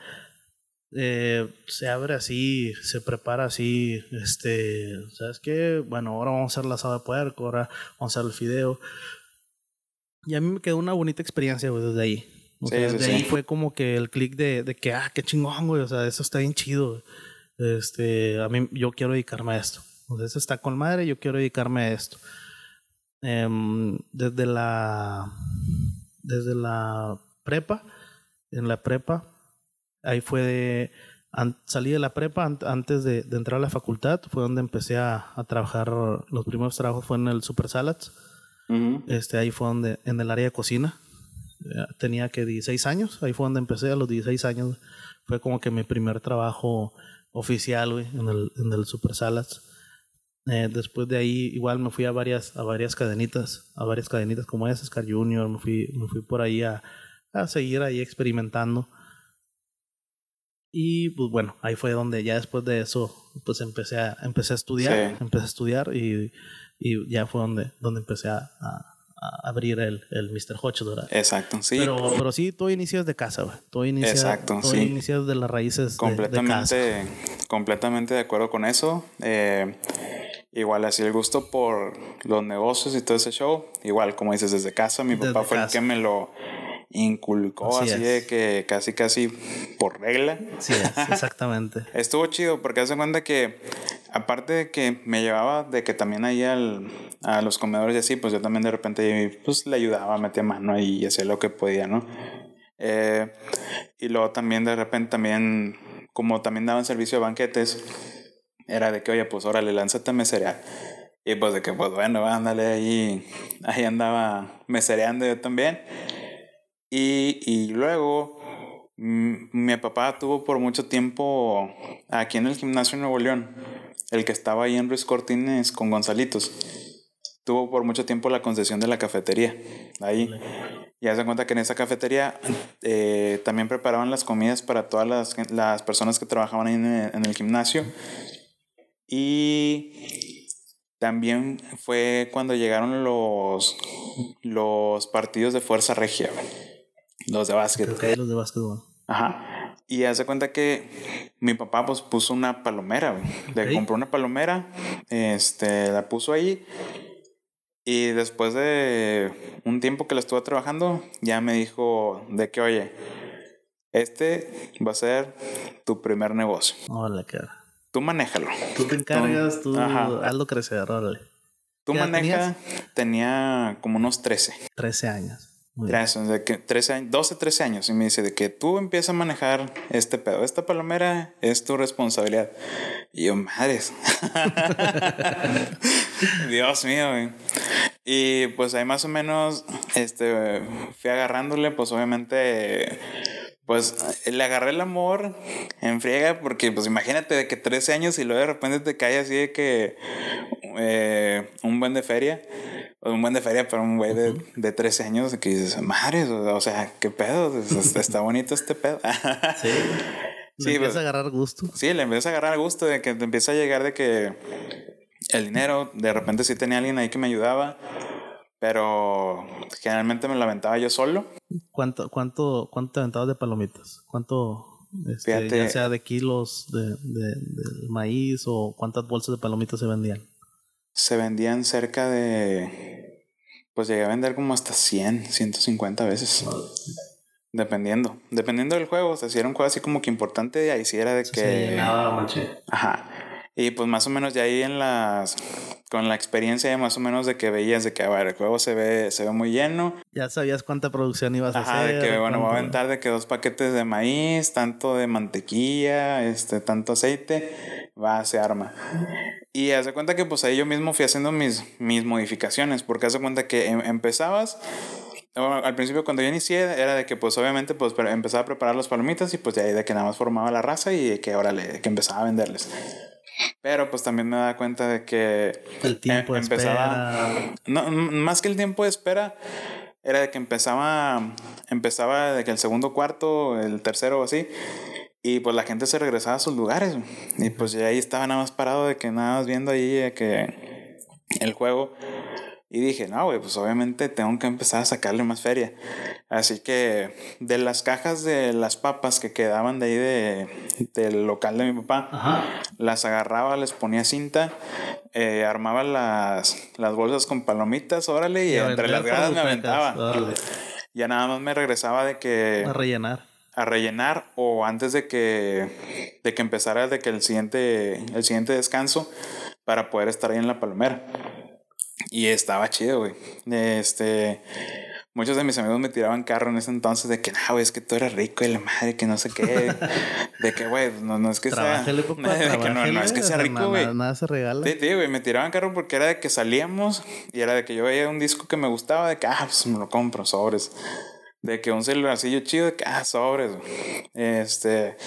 Eh, se abre así, se prepara así, este, ¿sabes qué? Bueno, ahora vamos a hacer la asada de puerco, ahora vamos a hacer el fideo. Y a mí me quedó una bonita experiencia, güey, desde ahí. Sí, sea, sí, ahí fue como que el clic de, de que, ah, qué chingón, güey, o sea, eso está bien chido. güey. Este, a mí, yo quiero dedicarme a esto. O sea, eso está con madre, yo quiero dedicarme a esto. Em, desde la, desde la prepa, en la prepa, ahí fue de, an- salí de la prepa an- antes de, de entrar a la facultad, fue donde empecé a, a trabajar, los primeros trabajos fue en el Super Salads, Ujú. este, ahí fue donde, en el área de cocina, tenía que 16 años, ahí fue donde empecé a los 16 años, fue como que mi primer trabajo oficial, güey, en el, en el Super Salads. Eh, después de ahí igual me fui a varias, a varias cadenitas, a varias cadenitas como esa, Scar Junior, me fui, me fui por ahí a, a seguir ahí experimentando. Y pues bueno, ahí fue donde ya después de eso, pues empecé a, empecé a estudiar, Sí. empecé a estudiar y, y ya fue donde, donde empecé a, a- a abrir el, el Mr. Hotch, ¿verdad? Exacto, sí. Pero, pero sí, todo inicia desde casa, güey. Todo inicia, Exacto, todo sí. inicia desde las raíces de- de, casa. completamente, completamente de acuerdo con eso. Eh, igual así el gusto por los negocios y todo ese show. Igual, como dices, desde casa. Mi Desde papá fue el que me lo inculcó Así así, de que casi, casi por regla. Sí, es, *laughs* exactamente. Estuvo chido porque hace cuenta que aparte de que me llevaba de que también ahí al, a los comedores y así, pues yo también de repente pues le ayudaba, metía mano y hacía lo que podía, ¿no? Eh, y luego también de repente también, como también daban servicio de banquetes, era de que, oye, pues órale, lánzate a meserear. Y pues de que, pues bueno, ándale ahí, ahí andaba mesereando yo también. Y, y luego mi papá tuvo por mucho tiempo aquí en el gimnasio Nuevo León el que estaba ahí en Ruiz Cortines con Gonzalitos, tuvo por mucho tiempo la concesión de la cafetería. Ahí. Y se cuenta que en esa cafetería eh, también preparaban las comidas para todas las, las personas que trabajaban ahí en el, gimnasio. Y también fue cuando llegaron los, los partidos de Fuerza Regia, los de básquet. los de básquet, Ajá. Y hace cuenta que mi papá pues puso una palomera, Le compró una palomera, este, la puso ahí. Y después de un tiempo que la estuve trabajando, ya me dijo de que, oye, este va a ser tu primer negocio. Hola, cara. Tú manéjalo. Tú te encargas, tú, hazlo crecer, órale. Tú maneja, tenía como unos 13. 13 años. De que 13 años, 12, 13 años. Y me dice de que tú empiezas a manejar este pedo. Esta palomera es tu responsabilidad. Y yo, madres. *laughs* Dios mío, güey. Y pues ahí más o menos este, fui agarrándole, pues obviamente pues le agarré el amor en friega porque pues imagínate de que 13 años y luego de repente te cae así de que eh, un buen de feria un buen de feria para un güey de, de 13 años que dices, madre, o sea, qué pedo, *laughs* está bonito este pedo. *laughs* sí. Le empieza pues, a agarrar gusto. Sí, le empieza a agarrar gusto de que te empieza a llegar de que el dinero, de repente sí tenía alguien ahí que me ayudaba, pero generalmente me lo aventaba yo solo. ¿Cuánto, cuánto, cuánto te aventabas de palomitas? ¿Cuánto, este, ya sea de kilos de, de, de maíz o cuántas bolsas de palomitas se vendían? se vendían cerca de, pues llegué a vender como hasta 100, 150 veces. Dependiendo, dependiendo del juego, o sea, si era un juego así como que importante, ahí sí era de que... Ajá. Y pues más o menos ya ahí en las con la experiencia más o menos de que veías de que a ver, el juego se ve se ve muy lleno. Ya sabías cuánta producción ibas a Ajá, hacer. de que bueno, voy a aventar de que dos paquetes de maíz, tanto de mantequilla, este tanto aceite, va se arma. Y hace cuenta que pues ahí yo mismo fui haciendo mis mis modificaciones, porque hace cuenta que em, empezabas al principio cuando yo inicié era de que pues obviamente pues empezaba a preparar las palomitas y pues de ahí de que nada más formaba la raza y que ahora le que empezaba a venderles. Pero pues también me da cuenta de que el tiempo empezaba No, más que el tiempo de espera era de que empezaba empezaba de que el segundo cuarto, el tercero o así y pues la gente se regresaba a sus lugares y pues ya ahí estaba nada más parado de que nada más viendo ahí que el juego y dije, no, güey, pues obviamente tengo que empezar a sacarle más feria. Así que de las cajas de las papas que quedaban de ahí de, del local de mi papá, las agarraba, les ponía cinta, eh, armaba las, las bolsas con palomitas, órale, y, entre las gradas me aventaba. Ya nada más me regresaba de que... A rellenar. A rellenar o antes de que, de que empezara de que el siguiente, el siguiente descanso para poder estar ahí en la palomera. Y estaba chido, güey. Este. Muchos de mis amigos me tiraban carro en ese entonces de que, no, güey, es que tú eres rico y la madre, que no sé qué. *laughs* de que, güey, no, no es que sea. *laughs* de que no, no es que sea rico, güey. Nada, se regala. Sí, sí, güey, me tiraban carro porque era de que salíamos y era de que yo veía un disco que me gustaba, de que, ah, pues me lo compro, sobres. De que un celularcillo chido, de que, ah, sobres, Este.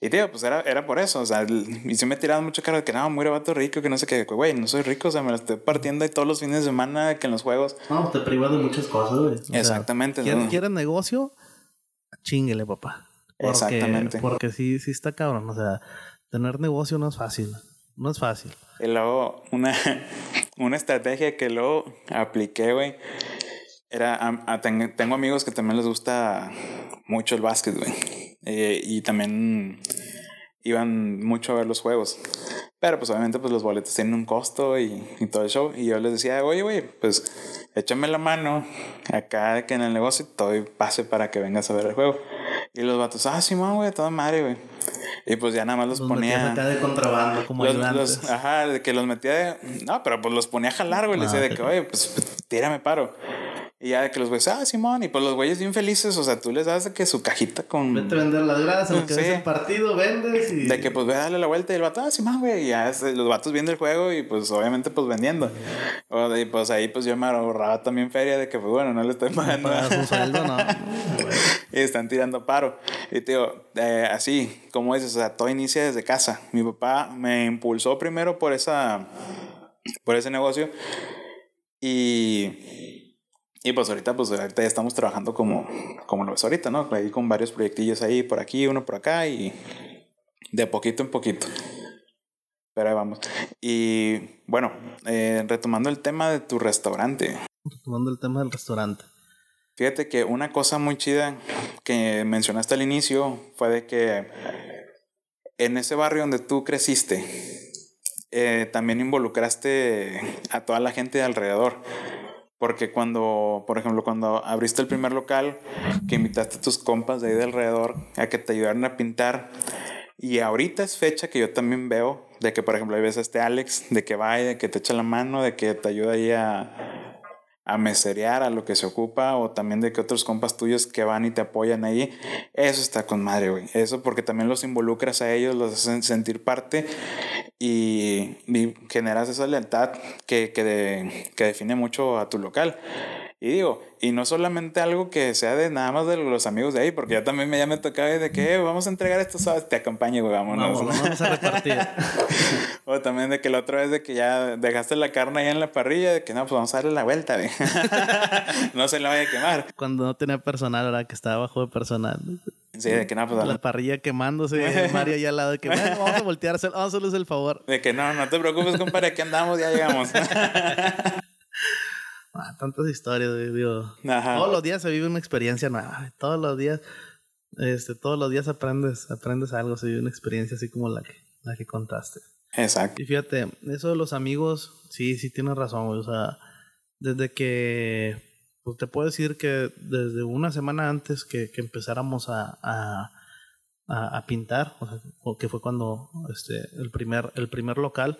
Y tío, pues era, era por eso, o sea, y se me tiraban mucho caro de que no, muy vato rico, que no sé qué, güey, no soy rico, o sea, me la estoy partiendo ahí todos los fines de semana que en los juegos. No, te privas de muchas cosas, güey. Exactamente. ¿Quieres, negocio? Chinguele, papá. Exactamente. Porque sí, sí está cabrón, o sea, tener negocio no es fácil, no es fácil. Y luego, una, *laughs* una estrategia que luego apliqué, güey, era, tengo amigos que también les gusta mucho el básquet, güey. Eh, y también iban mucho a ver los juegos. Pero pues obviamente pues los boletos tienen un costo y, y todo el show. Y yo les decía, oye, güey, pues échame la mano acá que en el negocio todo pase para que vengas a ver el juego. Y los vatos, ah, sí, güey, toda madre, güey. Y pues ya nada más los, ponía. de contrabando, como los, Ajá, de que los metía de. No, pero pues los ponía a jalar, güey. Le decía de que, oye, pues tírame paro. Y ya de que los güeyes, ah, Simón, y pues los güeyes bien felices, o sea, tú les das de que su cajita con. Vete a vender las grasas, que sí. el partido, vendes y. De que pues ve a darle la vuelta y el vato, ah, Simón, güey, y ya los vatos viendo el juego y pues obviamente pues vendiendo. y pues ahí pues yo me ahorraba también feria de que pues bueno, no le estoy pagando. Para su sueldo, no. *laughs* y están tirando paro. Y tío, eh, así, como dices, o sea, todo inicia desde casa. Mi papá me impulsó primero por esa. por ese negocio. Y y pues ahorita, pues ahorita ya estamos trabajando como, como lo ves ahorita, ¿no? Ahí con varios proyectillos ahí por aquí, uno por acá y de poquito en poquito. Pero ahí vamos. Y bueno, eh, retomando el tema de tu restaurante. Retomando el tema del restaurante. Fíjate que una cosa muy chida que mencionaste al inicio fue de que en ese barrio donde tú creciste, eh, también involucraste a toda la gente de alrededor. Porque cuando, por ejemplo, cuando abriste el primer local, que invitaste a tus compas de ahí de alrededor a que te ayudaran a pintar. Y ahorita es fecha que yo también veo de que, por ejemplo, hay veces este Alex, de que va y de que te echa la mano, de que te ayuda ahí a, a meserear a lo que se ocupa o también de que otros compas tuyos que van y te apoyan ahí. Eso está con madre, güey. Eso porque también los involucras a ellos, los hacen sentir parte y, generas esa lealtad que, que, que define mucho a tu local. Y digo, y no solamente algo que sea de nada más de los amigos de ahí, porque ya también me, ya me tocaba de que eh, vamos a entregar esto, ¿sabes? Te acompaño, güey, vámonos. vamos *laughs* a repartir. o también de que la otra vez de que ya dejaste la carne ahí en la parrilla, de que no, pues vamos a darle la vuelta, güey. *laughs* no se la vaya a quemar. Cuando no tenía personal, ¿verdad? Que estaba bajo de personal. Sí, de que no, pues... La parrilla quemándose, Mario allá al lado, de que bueno, vamos a voltear, vamos a hacerles el favor. De que no, no te preocupes, compadre, aquí andamos, ya llegamos. *laughs* Ah, tantas historias, digo. Todos los días se vive una experiencia nueva. Todos los días, este, todos los días aprendes, aprendes algo, se vive una experiencia así como la que, la que contaste. Exacto. Y fíjate, eso de los amigos, sí, sí tienes razón, O sea, desde que, pues te puedo decir que desde una semana antes que, que empezáramos a, a, a, pintar, o sea, que fue cuando este, el, primer, el primer local,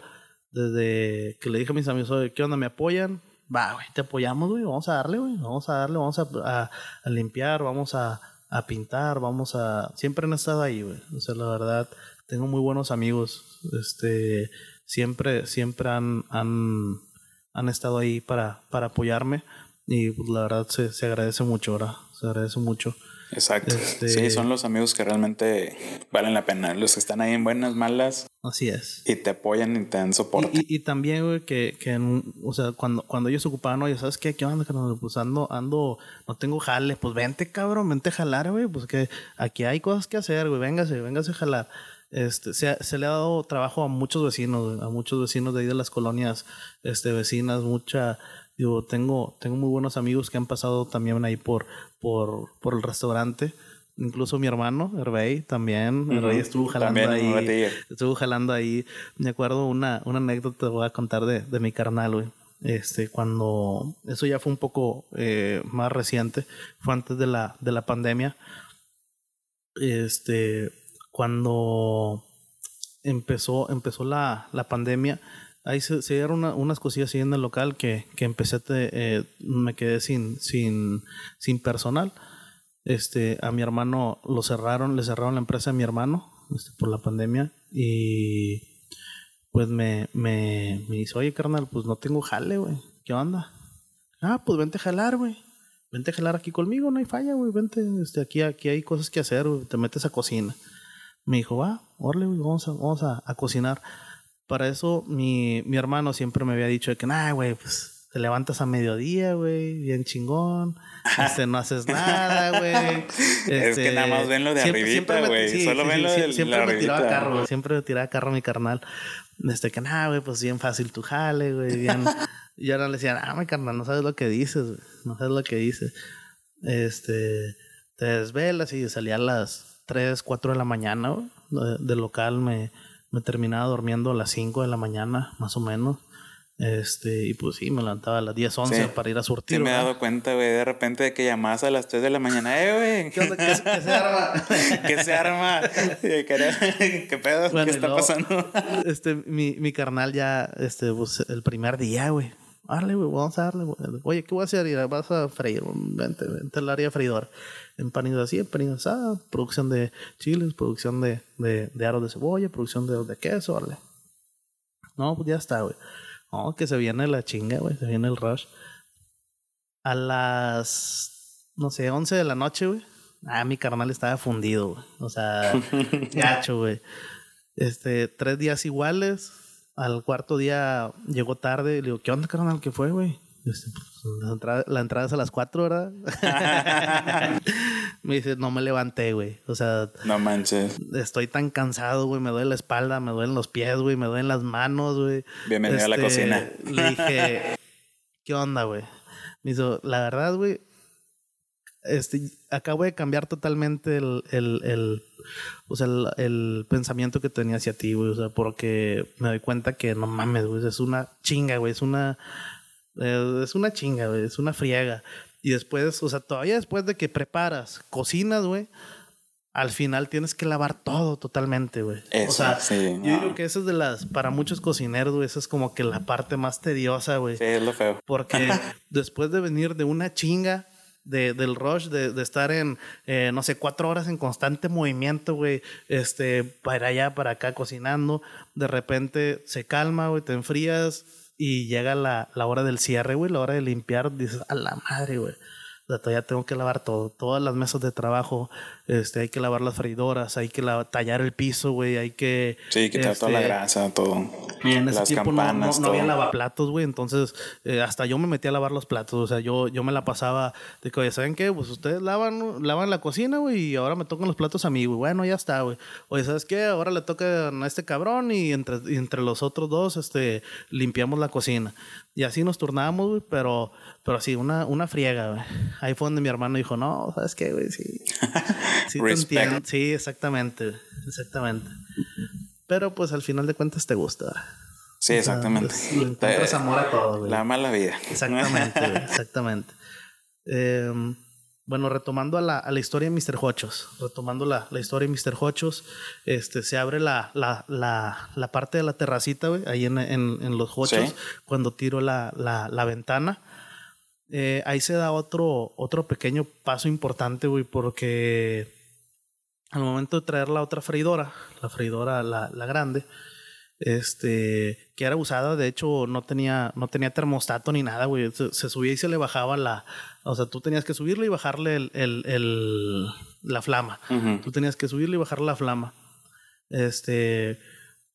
desde que le dije a mis amigos, ¿qué onda? ¿Me apoyan? Va, güey, te apoyamos, güey, vamos a darle, güey, vamos a darle, vamos a, limpiar, vamos a, pintar, vamos a... Siempre han estado ahí, güey. O sea, la verdad, tengo muy buenos amigos, este, siempre, siempre han, han, estado ahí para, para apoyarme y pues, la verdad se, se agradece mucho, ¿verdad? Se agradece mucho. Exacto. Este sí, son los amigos que realmente valen la pena. Los que están ahí en buenas, malas. Así es. Y te apoyan y te dan soporte. Y, también, güey, que, que o sea, cuando, cuando ellos ocupaban, oye, ¿sabes qué? ¿Qué onda, Pues ando, ando, no tengo jale. Pues vente, cabrón, vente a jalar, güey. Pues que aquí hay cosas que hacer, güey. Véngase, véngase a jalar. Este, se, se, le ha dado trabajo a muchos vecinos, a muchos vecinos de ahí de las colonias este, vecinas, mucha Digo, tengo, tengo muy buenos amigos que han pasado también ahí por, por, por el restaurante. Incluso mi hermano, Hervey, también. Hervey estuvo jalando ahí. Estuvo jalando ahí. Me acuerdo una, una anécdota te voy a contar de, de mi carnal, güey. Este, cuando. Eso ya fue un poco eh, más reciente. Fue antes de la, de la pandemia. Este. Cuando empezó, empezó la, la pandemia ahí se, dieron unas cosillas así en el local que, que empecé, eh, me quedé sin, sin, sin personal. Este, a mi hermano lo cerraron, le cerraron la empresa a mi hermano este, por la pandemia y pues me, me, me dice, oye carnal, pues no tengo jale, güey, ¿qué onda? Ah, pues vente a jalar, güey. Vente a jalar aquí conmigo, no hay falla, güey. Vente, este, aquí, aquí hay cosas que hacer. Te metes a cocina. Me dijo, va, orle, güey, vamos a, vamos a, a cocinar. Para eso mi, mi hermano siempre me había dicho que, nah, güey, pues te levantas a mediodía, güey, bien chingón. Este, no haces nada, güey. *laughs* es que nada más ven lo de siempre, arribita, güey. Solo ven lo de Siempre me tiraba carro, Siempre me tiraba carro mi carnal. Este, que nada, güey, pues bien fácil tu jale, güey. Bien... *laughs* y ahora le decían, ah, mi carnal, no sabes lo que dices, güey. No sabes lo que dices. Este, te desvelas y salía a las 3, 4 de la mañana, güey. Del local me me terminaba durmiendo a las 5 de la mañana, más o menos. Este, y pues sí, me levantaba a las 10, 11 para ir a surtir. Sí, me he dado cuenta, güey, de repente de que llamabas a las 3 de la mañana, eh, güey. *laughs* ¿Qué, onda? ¿Qué, qué se arma? *laughs* ¿Qué se arma? *laughs* ¿Qué pedo? Bueno, ¿Qué está luego, pasando? Este, mi, mi carnal ya, este, pues, el primer día, güey. Dale, güey, vamos a darle, güey. Oye, ¿qué voy a hacer? Vas a freír, vente, vente al área freidor. Empanizadas así, empanizadas asada, producción de chiles, producción de, de, de aros de cebolla, producción de, de queso, órale. No, pues ya está, güey. No, que se viene la chinga, güey, se viene el rush. A las, no sé, 11 de la noche, güey. Ah, mi carnal estaba fundido, güey. O sea, *laughs* gacho, güey. Este, tres días iguales. Al cuarto día llegó tarde. Le digo, ¿qué onda, carnal? ¿Qué fue, güey? Este, pues, la, entrada, la entrada es a las cuatro, ¿verdad? *laughs* me dice, no me levanté, güey. O sea, No manches. estoy tan cansado, güey. Me duele la espalda, me duelen los pies, güey. Me duelen las manos, güey. Bienvenido a la Este, cocina. Le dije, ¿qué onda, güey? Me hizo, la verdad, güey, este, acabo de cambiar totalmente el, el, el, o sea, el, el pensamiento que tenía hacia ti, güey. O sea, porque me doy cuenta que no mames, güey, es una chinga, güey. Es una, eh, es una chinga, güey. Es una friega. Y después, o sea, todavía después de que preparas, cocinas, güey, al final tienes que lavar todo totalmente, güey. O sea, sí, yo no. digo que eso es de las, para muchos cocineros, güey, esa es como que la parte más tediosa, güey. Sí, es lo feo. Porque *laughs* después de venir de una chinga de, del rush, de, de estar en, eh, no sé, cuatro horas en constante movimiento, güey, este, para allá, para acá, cocinando, de repente se calma, güey, te enfrías y llega la, la hora del cierre, güey, la hora de limpiar, dices, a la madre, güey. O sea, todavía tengo que lavar todo, todas las mesas de trabajo, este, hay que lavar las freidoras, hay que la- tallar el piso, güey, hay que... Sí, quitar toda la este, grasa, todo. y en ese Las tiempo no, no, campanas, no había lavaplatos, güey. Entonces, eh, hasta yo me metí a lavar los platos. O sea, yo, yo me la pasaba de que, oye, ¿saben qué? Pues ustedes lavan, lavan la cocina, güey, y ahora me tocan los platos a mí, güey. Bueno, ya está, güey. Oye, ¿sabes qué? Ahora le toca a este cabrón y entre, y entre los otros dos, este, limpiamos la cocina. Y así nos turnábamos, güey, pero, pero sí, una, una friega, güey. Ahí fue donde mi hermano dijo, no, ¿sabes qué, güey? Sí. *laughs* Sí, te Respect. entiendo. Sí, exactamente, exactamente. Pero pues al final de cuentas te gusta. Sí, O sea, exactamente. pues, encuentras amor a todo, güey. La mala vida. Exactamente, *laughs* güey, exactamente. Eh, bueno, retomando a la, a la historia de Mr. Hochos, retomando la, la historia de Mr. Hochos, este, se abre la, la, parte de la terracita, güey, ahí en, en, en los Hochos, Sí. cuando tiro la, la, la ventana. Eh, ahí se da otro, otro pequeño paso importante, güey, porque al momento de traer la otra freidora, la freidora, la, la grande, este, que era usada, de hecho no tenía, no tenía termostato ni nada, güey, se, se subía y se le bajaba la, o sea, tú tenías que subirle y bajarle el, el, el- la flama, tú tenías que subirle y bajarle la flama, este,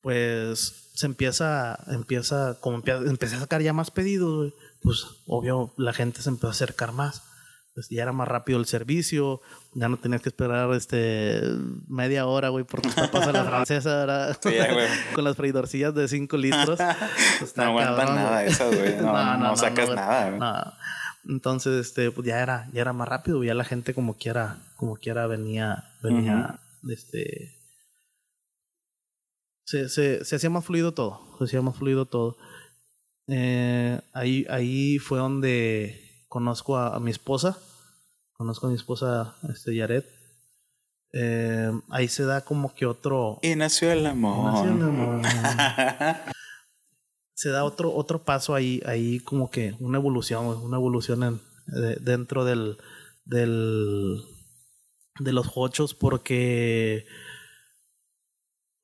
pues se empieza, empieza, como empie- empecé a sacar ya más pedidos, güey, pues obvio la gente se empezó a acercar más. Pues ya era más rápido el servicio, ya no tenías que esperar este media hora, güey, por tus papas a la francesa, ¿verdad? *laughs* Sí, güey. Con las freidorcillas de 5 litros. Pues, No aguantan cabrón, nada esas, güey. *laughs* No, no sacas güey. nada, güey. No. Entonces, este, pues ya era, ya era más rápido, ya la gente como quiera, como quiera venía, venía, este, se, se, se hacía más fluido todo, se hacía más fluido todo. Eh, ahí, ahí fue donde conozco a, a mi esposa, conozco a mi esposa, este, Yaret. Eh, ahí se da como que otro, Y nació el amor. Nació el amor. *laughs* se da otro, otro paso ahí, ahí como que una evolución, una evolución en, de- dentro del, del, de los hochos porque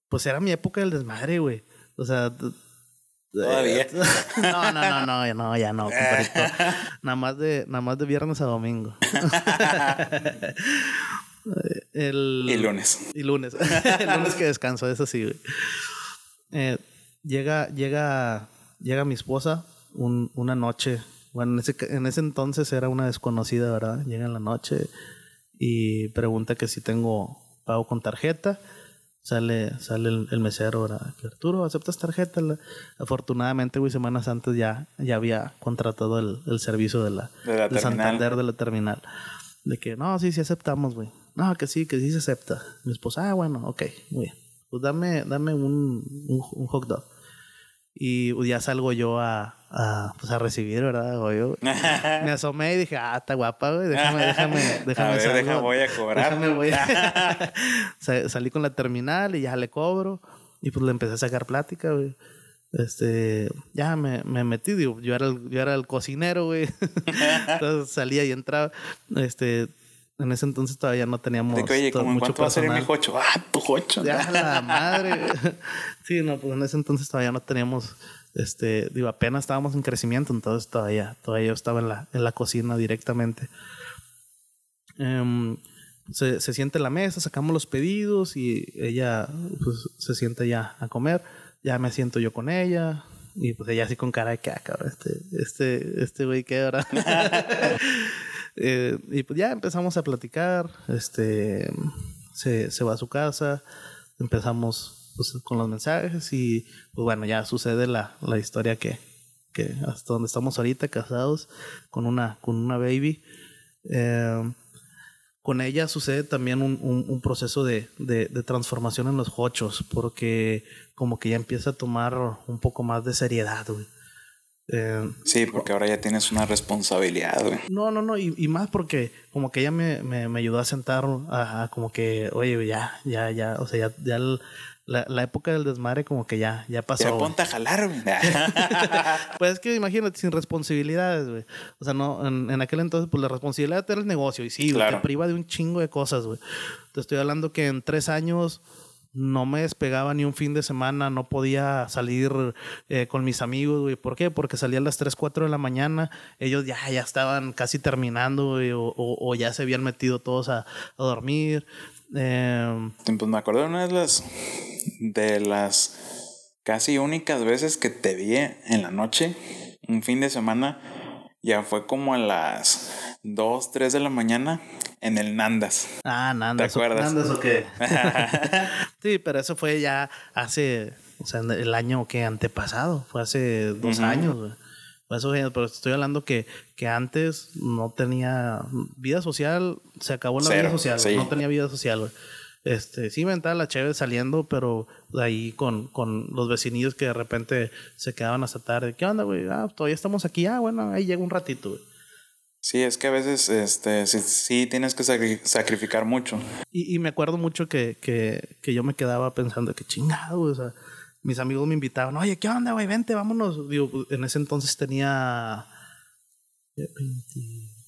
pues era mi época del desmadre, güey. O sea, Todavía. *laughs* no, no, no, no, ya no, ya no, compadrito. Nada más de, nada más de viernes a domingo. *laughs* El, Y lunes. y lunes. *laughs* el lunes que descanso, eso sí, güey. Eh, llega, llega, llega mi esposa un- una noche. Bueno, en ese, en ese entonces era una desconocida, ¿verdad? Llega en la noche y pregunta que si tengo pago con tarjeta. Sale, sale el, el mesero, ¿verdad? Que Arturo, ¿aceptas tarjeta? La- Afortunadamente, güey, semanas antes ya, ya había contratado el, el servicio de la, De la de. Santander de la terminal. De que, no, sí, sí aceptamos, güey. No, que sí, que sí se acepta. Mi esposa, ah, bueno, ok, muy bien. Pues dame, dame un, un, un hot dog. Y pues, ya salgo yo a, a, pues, a recibir, ¿verdad? Yo, *laughs* me asomé y dije, ah, está guapa, güey. Déjame, déjame, *laughs* déjame. A ver, déjame, voy a cobrar. Déjame, voy a... *laughs* Salí con la terminal y ya le cobro. Y pues le empecé a sacar plática, güey. Este, ya me, me metí, digo, yo era el, yo era el cocinero, güey. Entonces salía y entraba. Este, en ese entonces todavía no teníamos. De que, oye, ¿cómo en cuánto va a ser mi jocho? Ah, tu jocho. Ya la madre. *laughs* sí, no, pues en ese entonces todavía no teníamos. Este, digo, apenas estábamos en crecimiento, entonces todavía, todavía yo estaba en la, en la cocina directamente. Um, se, se siente en la mesa, sacamos los pedidos y ella pues, se siente ya a comer. Ya me siento yo con ella. Y pues ella así con cara de que, ah, cabrón, este, este, este güey, ¿qué ahora? *laughs* eh, y pues ya empezamos a platicar. Este, se, va a su casa. Empezamos pues, con los mensajes y pues bueno, ya sucede la, la historia que, que hasta donde estamos ahorita casados con una, con una baby. Eh, con ella sucede también un, un, un proceso de, de, de, transformación en los hochos, porque como que ya empieza a tomar un poco más de seriedad, güey. Eh, sí, porque ahora ya tienes una responsabilidad, güey. No, no, no, y, y, más porque como que ella me, me, me ayudó a sentar, a, a, como que, oye, ya, ya, ya, o sea, ya, ya el, la, la, época del desmadre como que ya, ya pasó. Ya ponte a jalar, güey. *laughs* pues es que imagínate, sin responsabilidades, güey. O sea, no, en, en, aquel entonces, pues la responsabilidad era el negocio. Y sí, claro. te priva de un chingo de cosas, güey. Te estoy hablando que en tres años no me despegaba ni un fin de semana, no podía salir eh, con mis amigos, güey. ¿Por qué? Porque salía a las 3, 4 de la mañana, ellos ya, ya estaban casi terminando, o, ya se habían metido todos a, a dormir. Eh, pues me acuerdo de una de las, de las casi únicas veces que te vi en la noche, un fin de semana, ya fue como a las 2, 3 de la mañana en el Nandas. Ah, Nandas. ¿Te acuerdas? ¿Nandas o qué? *laughs* sí, pero eso fue ya hace, o sea, el año que antepasado, fue hace dos uh -huh. años, güey. Eso, pero estoy hablando que, que antes no tenía vida social, se acabó la Cero, vida social, sí. no tenía vida social, güey. Este, sí inventaba la chévere saliendo, pero ahí con, con los vecinillos que de repente se quedaban hasta tarde. ¿Qué onda, güey? Ah, todavía estamos aquí. Ah, bueno, ahí llega un ratito, güey. Sí, es que a veces este, sí, sí tienes que sacrificar mucho. Y, y me acuerdo mucho que, que, que, yo me quedaba pensando que chingado, o sea, mis amigos me invitaban, oye, ¿qué onda, güey? Vente, vámonos. Digo, en ese entonces tenía 20...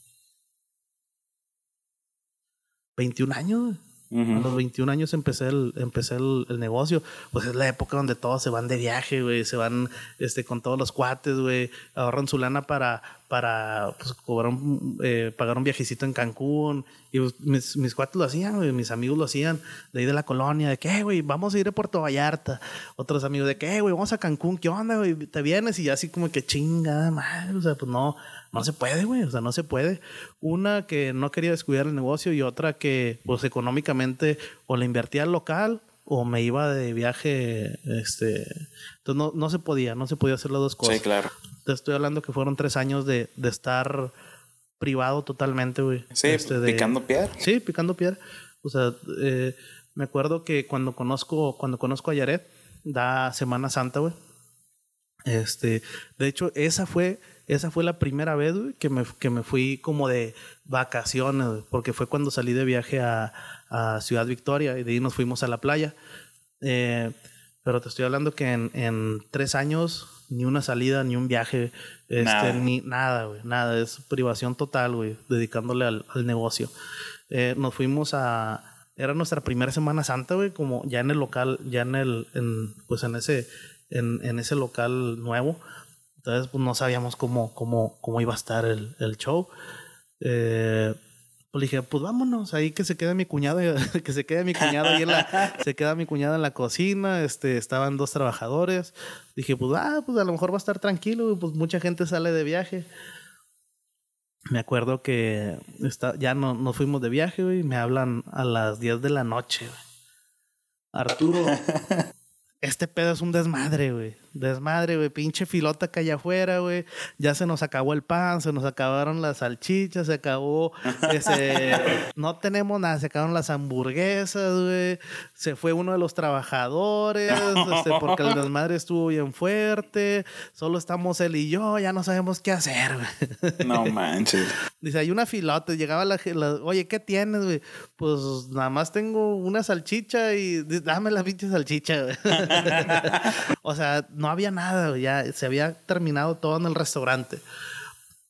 21 años. A los 21 años empecé el, empecé el, el, negocio. Pues es la época donde todos se van de viaje, güey. Se van este, con todos los cuates, güey. Ahorran su lana para, para pues, cobrar un, eh, pagar un viajecito en Cancún. Y pues, mis, mis cuates lo hacían, güey. Mis amigos lo hacían de ahí de la colonia. De que, güey, vamos a ir a Puerto Vallarta. Otros amigos de que, güey, vamos a Cancún. ¿Qué onda, güey? ¿Te vienes? Y así como que chingada madre. O sea, pues no no se puede, güey, o sea, no se puede. Una que no quería descuidar el negocio y otra que, pues, económicamente o le invertía al local o me iba de viaje, este... Entonces no, no se podía, no se podía hacer las dos cosas. Sí, claro. Te estoy hablando que fueron tres años de, de estar privado totalmente, güey. Sí, este, de, picando piedra. Sí, picando piedra. O sea, eh, me acuerdo que cuando conozco, cuando conozco a Yaret, da Semana Santa, güey. Este, de hecho, esa fue esa fue la primera vez güey, que, me, que me fui como de vacaciones, güey, porque fue cuando salí de viaje a, a, Ciudad Victoria y de ahí nos fuimos a la playa. Eh, pero te estoy hablando que en, en, tres años ni una salida, ni un viaje, este, nada. ni nada, güey, nada. Es privación total, güey, dedicándole al, al negocio. Eh, nos fuimos a... Era nuestra primera Semana Santa, güey, como ya en el local, ya en el, en, pues en ese, en, en ese local nuevo. Entonces, pues no sabíamos cómo, cómo, cómo iba a estar el, el show. Eh, pues dije, pues vámonos, ahí que se quede mi cuñado, *laughs* que se quede mi cuñado ahí en la, *laughs* se queda mi cuñada en la cocina, este, estaban dos trabajadores. Dije, pues, ah, pues a lo mejor va a estar tranquilo, pues mucha gente sale de viaje. Me acuerdo que está, ya no, nos fuimos de viaje, güey, me hablan a las 10 de la noche, güey. Arturo, *laughs* este pedo es un desmadre, güey. Desmadre, güey, pinche filota que allá afuera, güey. Ya se nos acabó el pan, se nos acabaron las salchichas, se acabó, ese, *laughs* no tenemos nada, se acabaron las hamburguesas, güey. Se fue uno de los trabajadores, *laughs* este, porque el desmadre estuvo bien fuerte. Solo estamos él y yo, ya no sabemos qué hacer, güey. No manches. Dice, hay una filota, llegaba la, la oye, ¿qué tienes, güey? Pues nada más tengo una salchicha y dame la pinche salchicha, güey. *laughs* o sea, no había nada, ya se había terminado todo en el restaurante.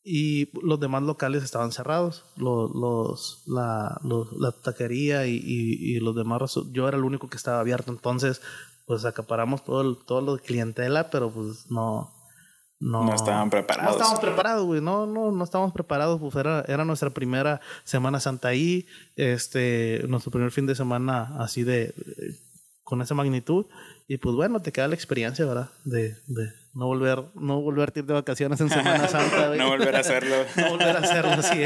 Y los demás locales estaban cerrados. Los, los, la, la taquería y, y, los demás. Yo era el único que estaba abierto. Entonces, pues acaparamos todo, todo lo de clientela, pero pues no. No, estaban preparados. No estábamos preparados, güey. No, no, no estábamos preparados. Pues era, era nuestra primera Semana Santa ahí. Este, nuestro primer fin de semana así de con esa magnitud. Y pues bueno, te queda la experiencia, ¿verdad? De, de no volver, no volver a ir de vacaciones en Semana *laughs* Santa. no volver a hacerlo. *laughs* no volver a hacerlo, sí.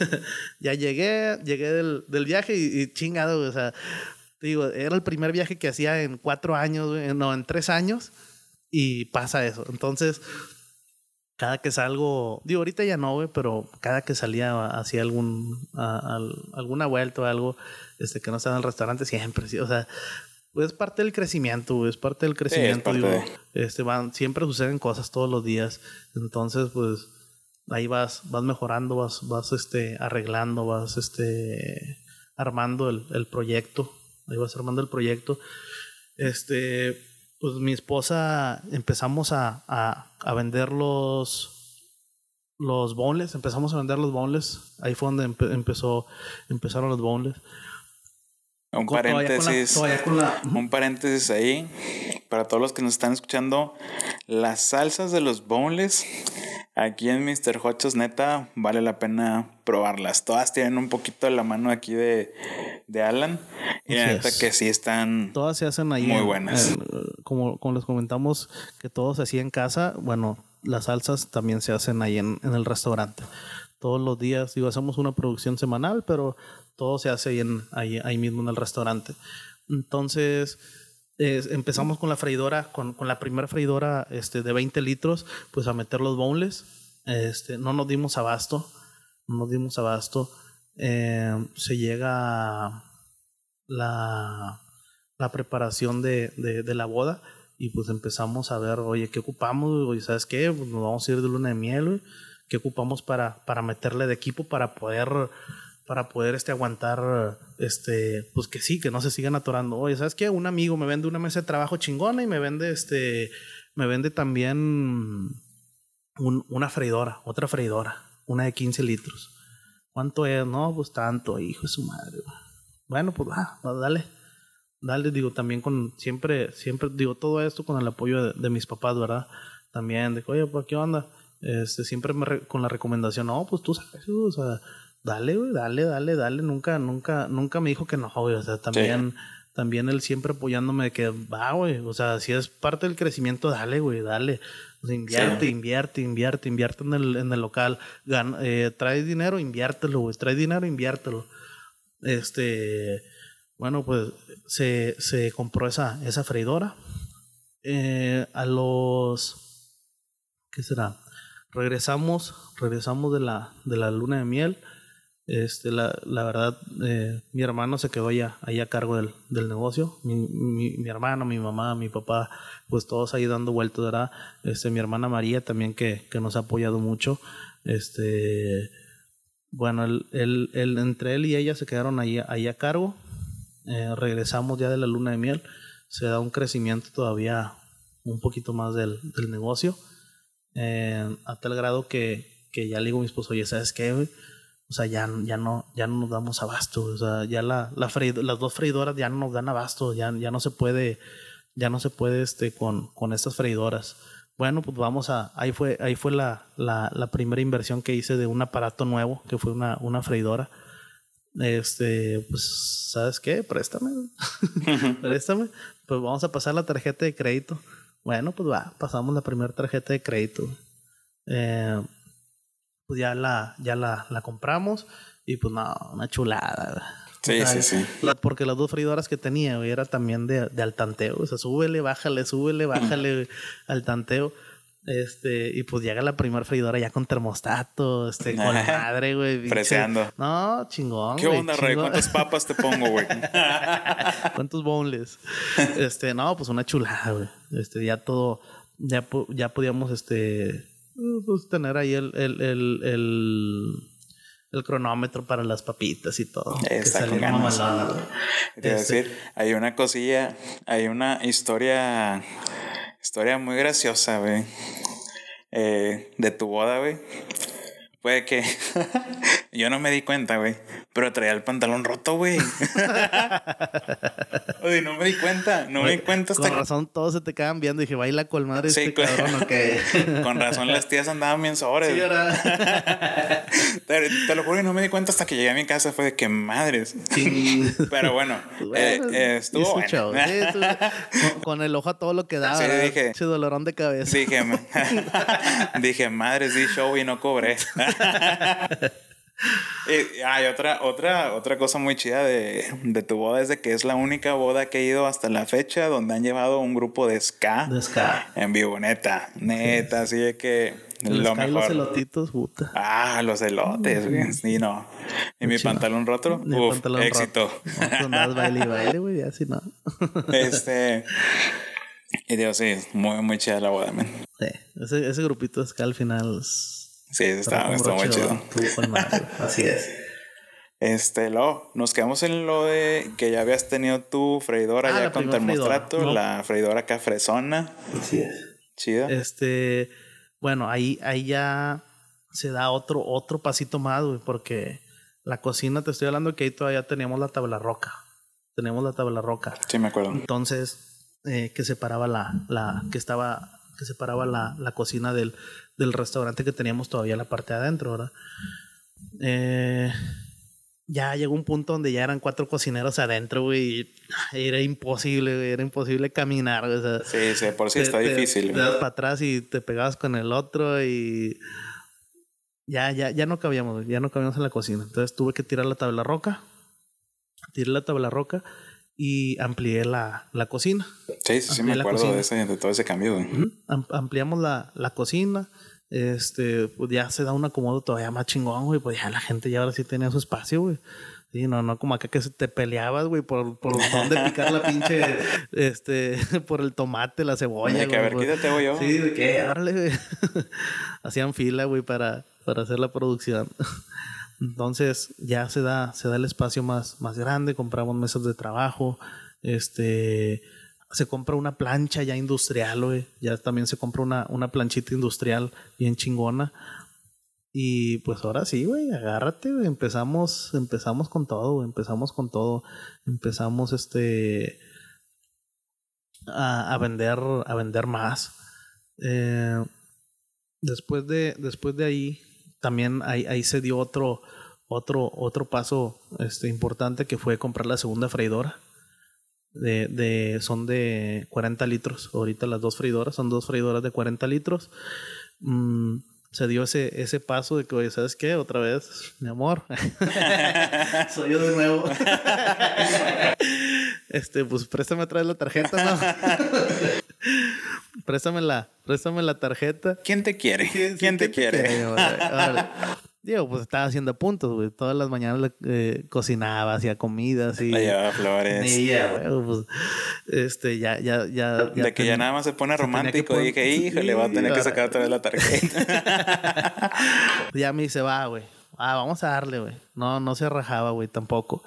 *laughs* ya llegué, llegué del, del viaje y, chingado, o sea, te digo, era el primer viaje que hacía en cuatro años, no, en tres años, y pasa eso. Entonces, cada que salgo, digo, ahorita ya no, güey, pero cada que salía hacía algún, alguna vuelta o algo, este, que no estaba en el restaurante, siempre, o sea, pues es parte del crecimiento, es parte del crecimiento, digo, este, van, siempre suceden cosas todos los días, entonces, pues, ahí vas, vas mejorando, vas, vas, este, arreglando, vas, este, armando el, el proyecto, ahí vas armando el proyecto, este, pues mi esposa empezamos a, a, a vender los, los boneless, empezamos a vender los boneless, ahí fue donde empezó, empezaron los boneless. Un paréntesis, un paréntesis ahí para todos los que nos están escuchando, las salsas de los boneless aquí en Mr. Hochos neta vale la pena probarlas. Todas tienen un poquito de la mano aquí de, de Alan y neta que sí están todas se hacen ahí muy buenas. Como, como les comentamos que todo se hacía en casa, bueno, las salsas también se hacen ahí en, en el restaurante todos los días. Digo, hacemos una producción semanal, pero todo se hace ahí, en, ahí, ahí mismo en el restaurante. Entonces, empezamos con la freidora, con, con la primera freidora este, de 20 litros, pues a meter los boneless. Este, no nos dimos abasto, no nos dimos abasto. Eh, se llega la, la preparación de, de, la boda y pues empezamos a ver, oye, ¿qué ocupamos? Oye, ¿sabes qué? Pues nos vamos a ir de luna de miel, ¿qué ocupamos para, para meterle de equipo para poder para poder este, aguantar, este, pues que sí, que no se sigan atorando. Oye, ¿sabes qué? Un amigo me vende una mesa de trabajo chingona y me vende, este, me vende también una freidora, otra freidora, una de 15 litros. ¿Cuánto es? No, pues tanto, hijo de su madre. Bueno, pues va, dale. Dale, digo, también con, siempre, siempre, digo, todo esto con el apoyo de, mis papás, ¿verdad? También, de, oye, pues, ¿qué onda? Este, siempre me con la recomendación, no, pues tú sabes, o sea, dale, güey, dale, dale, dale. Nunca, nunca, nunca me dijo que no, güey. O sea, también, también él siempre apoyándome de que va, güey. O sea, si es parte del crecimiento, dale, güey, dale. O sea, invierte, invierte, invierte, invierte en el, en el local. eh, trae dinero, inviértelo, güey. Trae dinero, inviértelo. Este, bueno, pues se, se compró esa, esa freidora. Eh, a los, ¿qué será? Regresamos, regresamos de la, de la luna de miel este, la, la verdad, eh, mi hermano se quedó ya ahí a cargo del, del negocio. Mi, mi, hermano, mi mamá, mi papá, pues todos ahí dando vueltas, ¿verdad? Este, mi hermana María también que, que nos ha apoyado mucho. Este, bueno, el, el, entre él y ella se quedaron ahí, ahí a cargo. Eh, regresamos ya de la luna de miel. Se da un crecimiento todavía un poquito más del, del negocio. Eh, a tal grado que, que ya le digo a mi esposo, oye, ¿sabes qué? O sea, ya, ya, no, ya no nos damos abasto. O sea, ya la, la las dos freidoras ya no nos dan abasto. Ya, ya no se puede, ya no se puede este, con, con estas freidoras. Bueno, pues vamos a. Ahí fue, ahí fue la, la, la primera inversión que hice de un aparato nuevo, que fue una, una freidora. Este, pues, ¿sabes qué? Préstame. *laughs* Préstame. Pues vamos a pasar la tarjeta de crédito. Bueno, pues va, pasamos la primera tarjeta de crédito. Eh, pues ya la, ya la, la compramos y pues no, una chulada. Sí, sí, sí. porque las dos freidoras que tenía, güey, era también de, de al tanteo. O sea, súbele, bájale, súbele, bájale *laughs* al tanteo. Este, y pues llega la primera freidora ya con termostato, este, con madre, güey. Freseando. No, chingón. ¿Qué onda, Rey? ¿Cuántas papas te pongo, güey? *laughs* ¿Cuántos boneless? Este, no, pues una chulada, güey. Este, ya todo, ya, ya podíamos, este, pues tener ahí el, el, el, el el cronómetro para las papitas y todo. Está con ganas. Te este decir, hay una cosilla, hay una historia Historia muy graciosa, güey. Eh, de tu boda, güey. Puede que *laughs* yo no me di cuenta, güey. Pero traía el pantalón roto, güey. *laughs* Oye, no me di cuenta. No me di cuenta hasta Con razón todos se te quedan viendo. Y dije, baila con madre sí, este con... cabrón, *laughs* Con razón las tías andaban bien sobres. Sí, te, te, lo juro que no me di cuenta hasta que llegué a mi casa. Fue de que madres. Pero bueno, eh, eh, estuvo bueno. con, el ojo a todo lo que daba. Sí, dije. Ese dolorón de cabeza. Dije, dije madres, di show y no cobré. Y *laughs* hay otra, otra, otra cosa muy chida de, de, tu boda es de que es la única boda que he ido hasta la fecha donde han llevado un grupo de ska, de ska. en vivo, neta, neta, así de que lo mejor. los elotitos, puta. Ah, los elotes, güey. Sí, no. Y mi pantalón roto, uf, éxito. Roto. No, baile y baile, güey, así no. *laughs* este. Y digo, sí, muy, muy chida la boda, man. Sí, ese, ese grupito de ska al final. Sí, está, está muy chido. Así es. Este, lo, nos quedamos en lo de que ya habías tenido tu freidora ah, ya con termostrato, la freidora cafresona. Así es. Chida. Este, bueno, ahí, ahí ya se da otro, otro pasito más, güey, porque la cocina, te estoy hablando que ahí todavía teníamos la tabla roca. Tenemos la tabla roca. Sí, me acuerdo. Entonces, eh, que separaba la, la, que estaba, que separaba la, la cocina del, del restaurante que teníamos todavía la parte de adentro, ¿verdad? Eh, ya llegó un punto donde ya eran cuatro cocineros adentro, güey. Era imposible, güey. Era imposible caminar, o sea, Sí, sí, por sí está difícil. Te das para atrás y te pegabas con el otro y. Ya, ya, ya no cabíamos, ya no cabíamos en la cocina. Entonces tuve que tirar la tabla roca. Tiré la tabla roca y amplié la, la cocina. Sí, sí, sí me acuerdo de, ese, de todo ese cambio. ampliamos la, la cocina este, pues ya se da un acomodo todavía más chingón, güey. Pues ya la gente ya ahora sí tenía su espacio, güey. Sí, no, no como acá que te peleabas, güey, por, por *laughs* dónde picar la pinche, este, *laughs* por el tomate, la cebolla. que a ver, quítate, güey, yo. Sí, de qué, güey. *laughs* Hacían fila, güey, para, para hacer la producción. Entonces, ya se da, se da el espacio más, más grande, compramos mesas de trabajo, este, se compra una plancha ya industrial, güey. Ya también se compra una, una planchita industrial bien chingona. Y pues ahora sí, güey, agárrate. Empezamos, empezamos con todo. Empezamos con todo. Empezamos este a, a vender, a vender más. Eh, después de, después de ahí, también ahí, ahí se dio otro, otro, otro paso este, importante que fue comprar la segunda freidora de, de, son de 40 litros. Ahorita las dos freidoras son dos freidoras de 40 litros. Mm, se dio ese, ese paso de que, oye, ¿sabes qué? Otra vez, mi amor. *laughs* Soy yo de nuevo. *laughs* este, pues préstame otra vez la tarjeta, ¿no? *laughs* préstame la, préstame la tarjeta. ¿Quién te quiere? ¿Quién, te, quiere? Digo, pues estaba haciendo puntos, güey. Todas las mañanas eh, cocinaba, hacía comidas y... Le llevaba flores. Y ya, güey, pues, este, ya, ya, ya... de que ya nada más se pone romántico. y dije, hijo, le va a tener que sacar otra vez la tarjeta. *laughs* ya me dice, va, güey. Ah, vamos a darle, güey. No, no se rajaba, güey, tampoco.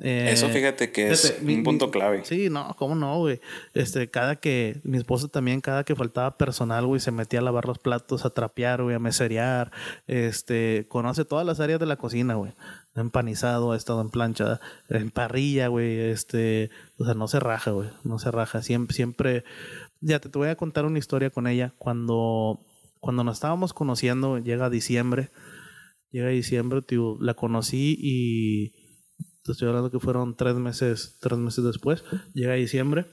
Eso eh, fíjate que es un punto clave. Sí, no, cómo no, güey. Este, cada que, mi esposa también, cada que faltaba personal, güey, se metía a lavar los platos, a trapear, güey, a meserear. Este, conoce todas las áreas de la cocina, güey. Empanizado, ha estado en plancha, en parrilla, güey. Este, o sea, no se raja, güey. No se raja. Siempre, siempre. Ya te, te voy a contar una historia con ella. Cuando, cuando nos estábamos conociendo, llega diciembre. Llega diciembre, tío, la conocí y estoy hablando que fueron tres meses, tres meses después. Llega diciembre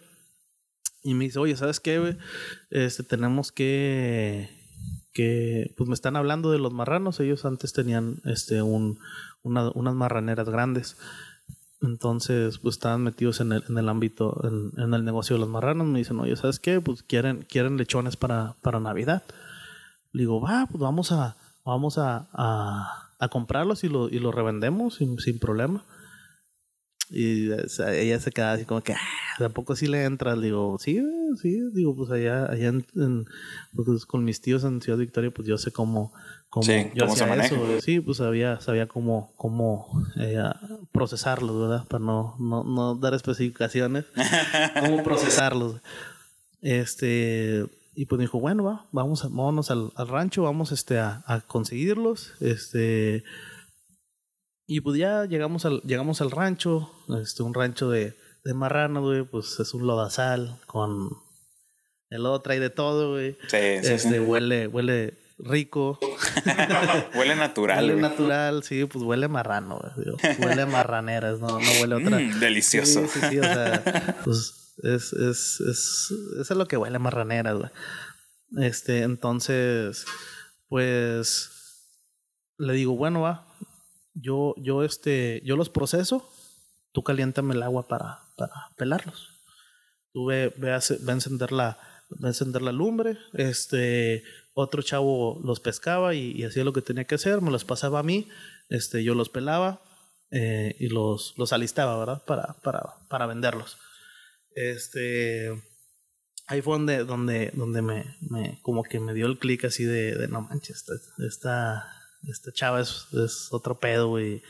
y me dice, oye, ¿sabes qué? Este, tenemos que, que, pues me están hablando de los marranos. Ellos antes tenían, este, un, una, unas marraneras grandes. Entonces, pues estaban metidos en el, en el ámbito, en, el negocio de los marranos. Me dicen, oye, ¿sabes qué? Pues quieren, quieren lechones para, para Navidad. Le digo, va, pues vamos a, vamos a, a, comprarlos y lo, y lo revendemos sin, sin problema. Y ella se queda así como que, ah, tampoco si le entras. Digo, sí, sí. Digo, pues allá, allá en, pues con mis tíos en Ciudad Victoria, pues yo sé cómo, cómo yo hacía eso. Sí, pues sabía, sabía cómo, cómo eh, procesarlos, ¿verdad? Para no, no, no dar especificaciones. *laughs* cómo procesarlos. Este, y pues dijo, bueno, va, vamos, a, vámonos al, al, rancho, vamos este, a, a conseguirlos. Este y pues ya llegamos al, llegamos al rancho, este, un rancho de, de marrano, güey, pues es un lodazal con... El lodo trae de todo, güey. Sí, sí, este, Huele, huele rico. *laughs* huele natural. Huele natural, sí, pues huele marrano, güey. Huele marraneras, no, no huele otra. *laughs* Mm, delicioso. Sí, sí, sí, o sea, pues es, es, es, es lo que huele marraneras, güey. Este, entonces, pues le digo, bueno, va, yo, yo, este, yo los proceso, tú caliéntame el agua para, para pelarlos. Tú ve, ve, a, encender la, a encender la lumbre, este, otro chavo los pescaba y, hacía lo que tenía que hacer, me los pasaba a mí, este, yo los pelaba eh, y los, los alistaba, ¿verdad? Para, para, para venderlos. Este, ahí fue donde, donde, donde me, me, como que me dio el clic así de, de no manches, esta, esta, esta chava es, es otro pedo, güey.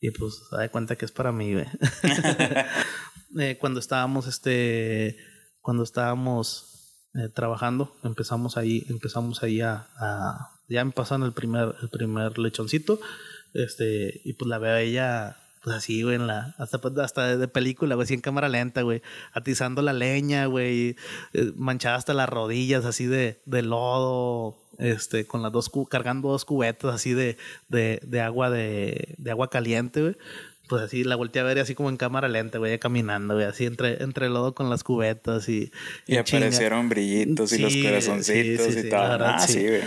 Y pues se da cuenta que es para mí, güey. *laughs* eh, cuando estábamos, este, cuando estábamos eh, trabajando, empezamos ahí, empezamos ahí a, a, ya me pasan el primer, el primer lechoncito, este, y pues la veo a ella, pues así, güey, en la, hasta, hasta de película, güey, así en cámara lenta, güey, atizando la leña, güey, eh, manchada hasta las rodillas, así de, de lodo, este, con las dos, cargando dos cubetas así de, de, de agua de, de agua caliente, güey. Pues así la volteé a ver así como en cámara lenta, güey, caminando, güey, así entre, entre lodo con las cubetas y. Y, aparecieron brillitos y los corazoncitos y todo. Ah, sí, güey.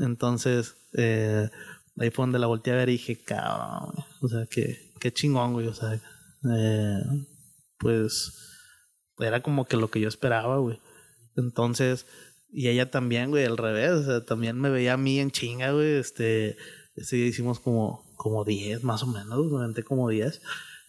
Entonces, eh, ahí fue donde la volteé a ver y dije, cabrón, O sea, qué, qué chingón, güey. O sea, eh, pues era como que lo que yo esperaba, güey. Entonces, y ella también, güey, al revés. O sea, también me veía a mí en chinga, güey. Este, día hicimos como, como 10, más o menos. Me como 10.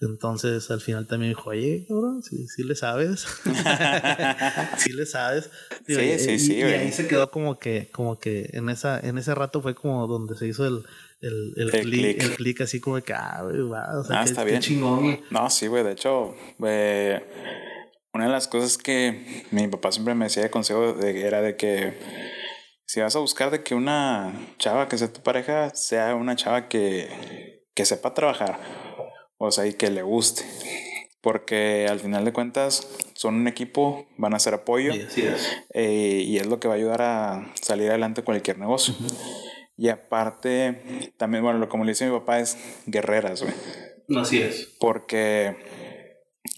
Entonces, al final también dijo, oye, cabrón, sí, sí le sabes. *laughs* sí le sabes. sí, sí, sí, y, ahí se quedó como que, como que en esa, en ese rato fue como donde se hizo el, el, el, el clic, el clic así como que, ah, güey, va, o sea, ah, qué, está bien. chingón. No, sí, güey, de hecho, eh, una de las cosas que mi papá siempre me decía de consejo de, era de que si vas a buscar de que una chava que sea tu pareja sea una chava que, que sepa trabajar, o sea, y que le guste. Porque al final de cuentas son un equipo, van a ser apoyo sí, es. Eh, y es lo que va a ayudar a salir adelante cualquier negocio. Uh -huh. Y aparte, también, bueno, como le dice mi papá, es guerreras, güey. Así es. Porque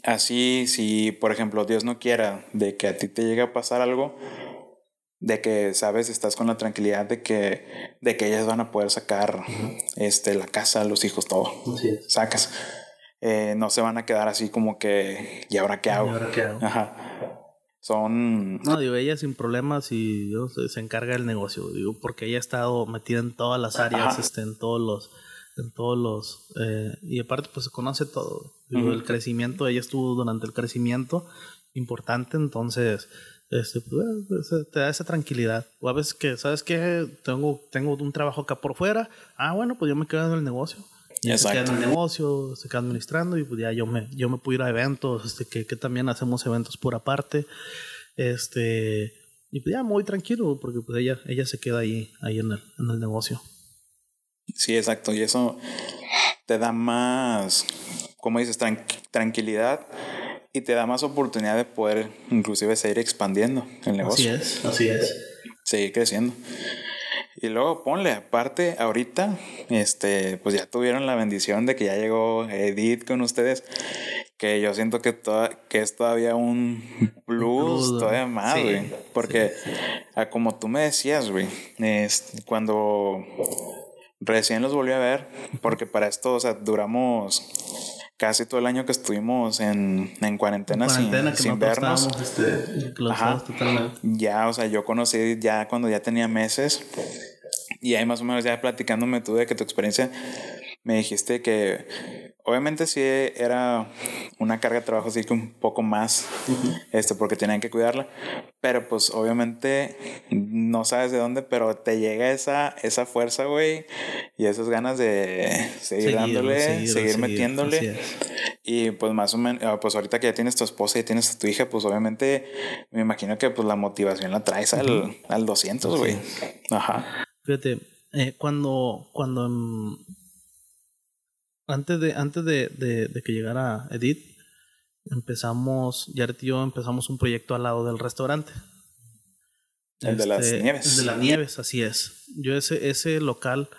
Así, si por ejemplo Dios no quiera de que a ti te llegue a pasar algo, de que sabes, estás con la tranquilidad de que, de que ellas van a poder sacar uh -huh. este, la casa, los hijos, todo. Sacas. Eh, no se van a quedar así como que, ¿y ahora qué hago? ¿Y ahora qué hago? Ajá. Son. No, digo, ella sin problemas y Dios se encarga del negocio, digo, porque ella ha estado metida en todas las áreas, este, en todos los en todos los eh, y aparte pues se conoce todo. Uh -huh. el crecimiento ella estuvo durante el crecimiento importante entonces este pues, te da esa tranquilidad. O a veces que sabes que tengo tengo un trabajo acá por fuera. Ah bueno pues yo me quedo en el negocio. Se queda en el negocio se queda administrando y pues ya yo me yo me puedo ir a eventos este que, que también hacemos eventos por aparte. Este y pues ya muy tranquilo porque pues ella ella se queda ahí ahí en el en el negocio Sí, exacto. Y eso te da más, como dices, tran tranquilidad y te da más oportunidad de poder inclusive seguir expandiendo el negocio. Así es, así es. Seguir creciendo. Y luego ponle, aparte, ahorita, este, pues ya tuvieron la bendición de que ya llegó Edith con ustedes, que yo siento que, toda, que es todavía un plus, todavía más, güey. Sí, porque, sí. A, como tú me decías, güey, es, cuando Recién los volví a ver, porque para esto, o sea, duramos casi todo el año que estuvimos en, en cuarentena, sin, sin vernos. Este, ya, o sea, yo conocí ya cuando ya tenía meses y ahí más o menos ya platicándome tú de que tu experiencia me dijiste que obviamente sí era una carga de trabajo así que un poco más, este, porque tenían que cuidarla, pero pues obviamente no sabes de dónde, pero te llega esa, esa fuerza, güey, y esas ganas de seguir, dándole, seguir, metiéndole. Y pues más o menos, ah, pues ahorita que ya tienes tu esposa y tienes a tu hija, pues obviamente me imagino que pues la motivación la traes al, al 200, güey. Ajá. Fíjate, eh, cuando, cuando antes de, antes de, de, que llegara Edith, empezamos, Jared y yo empezamos un proyecto al lado del restaurante. El de las este, nieves. El de las nieves, así es. Yo ese, ese local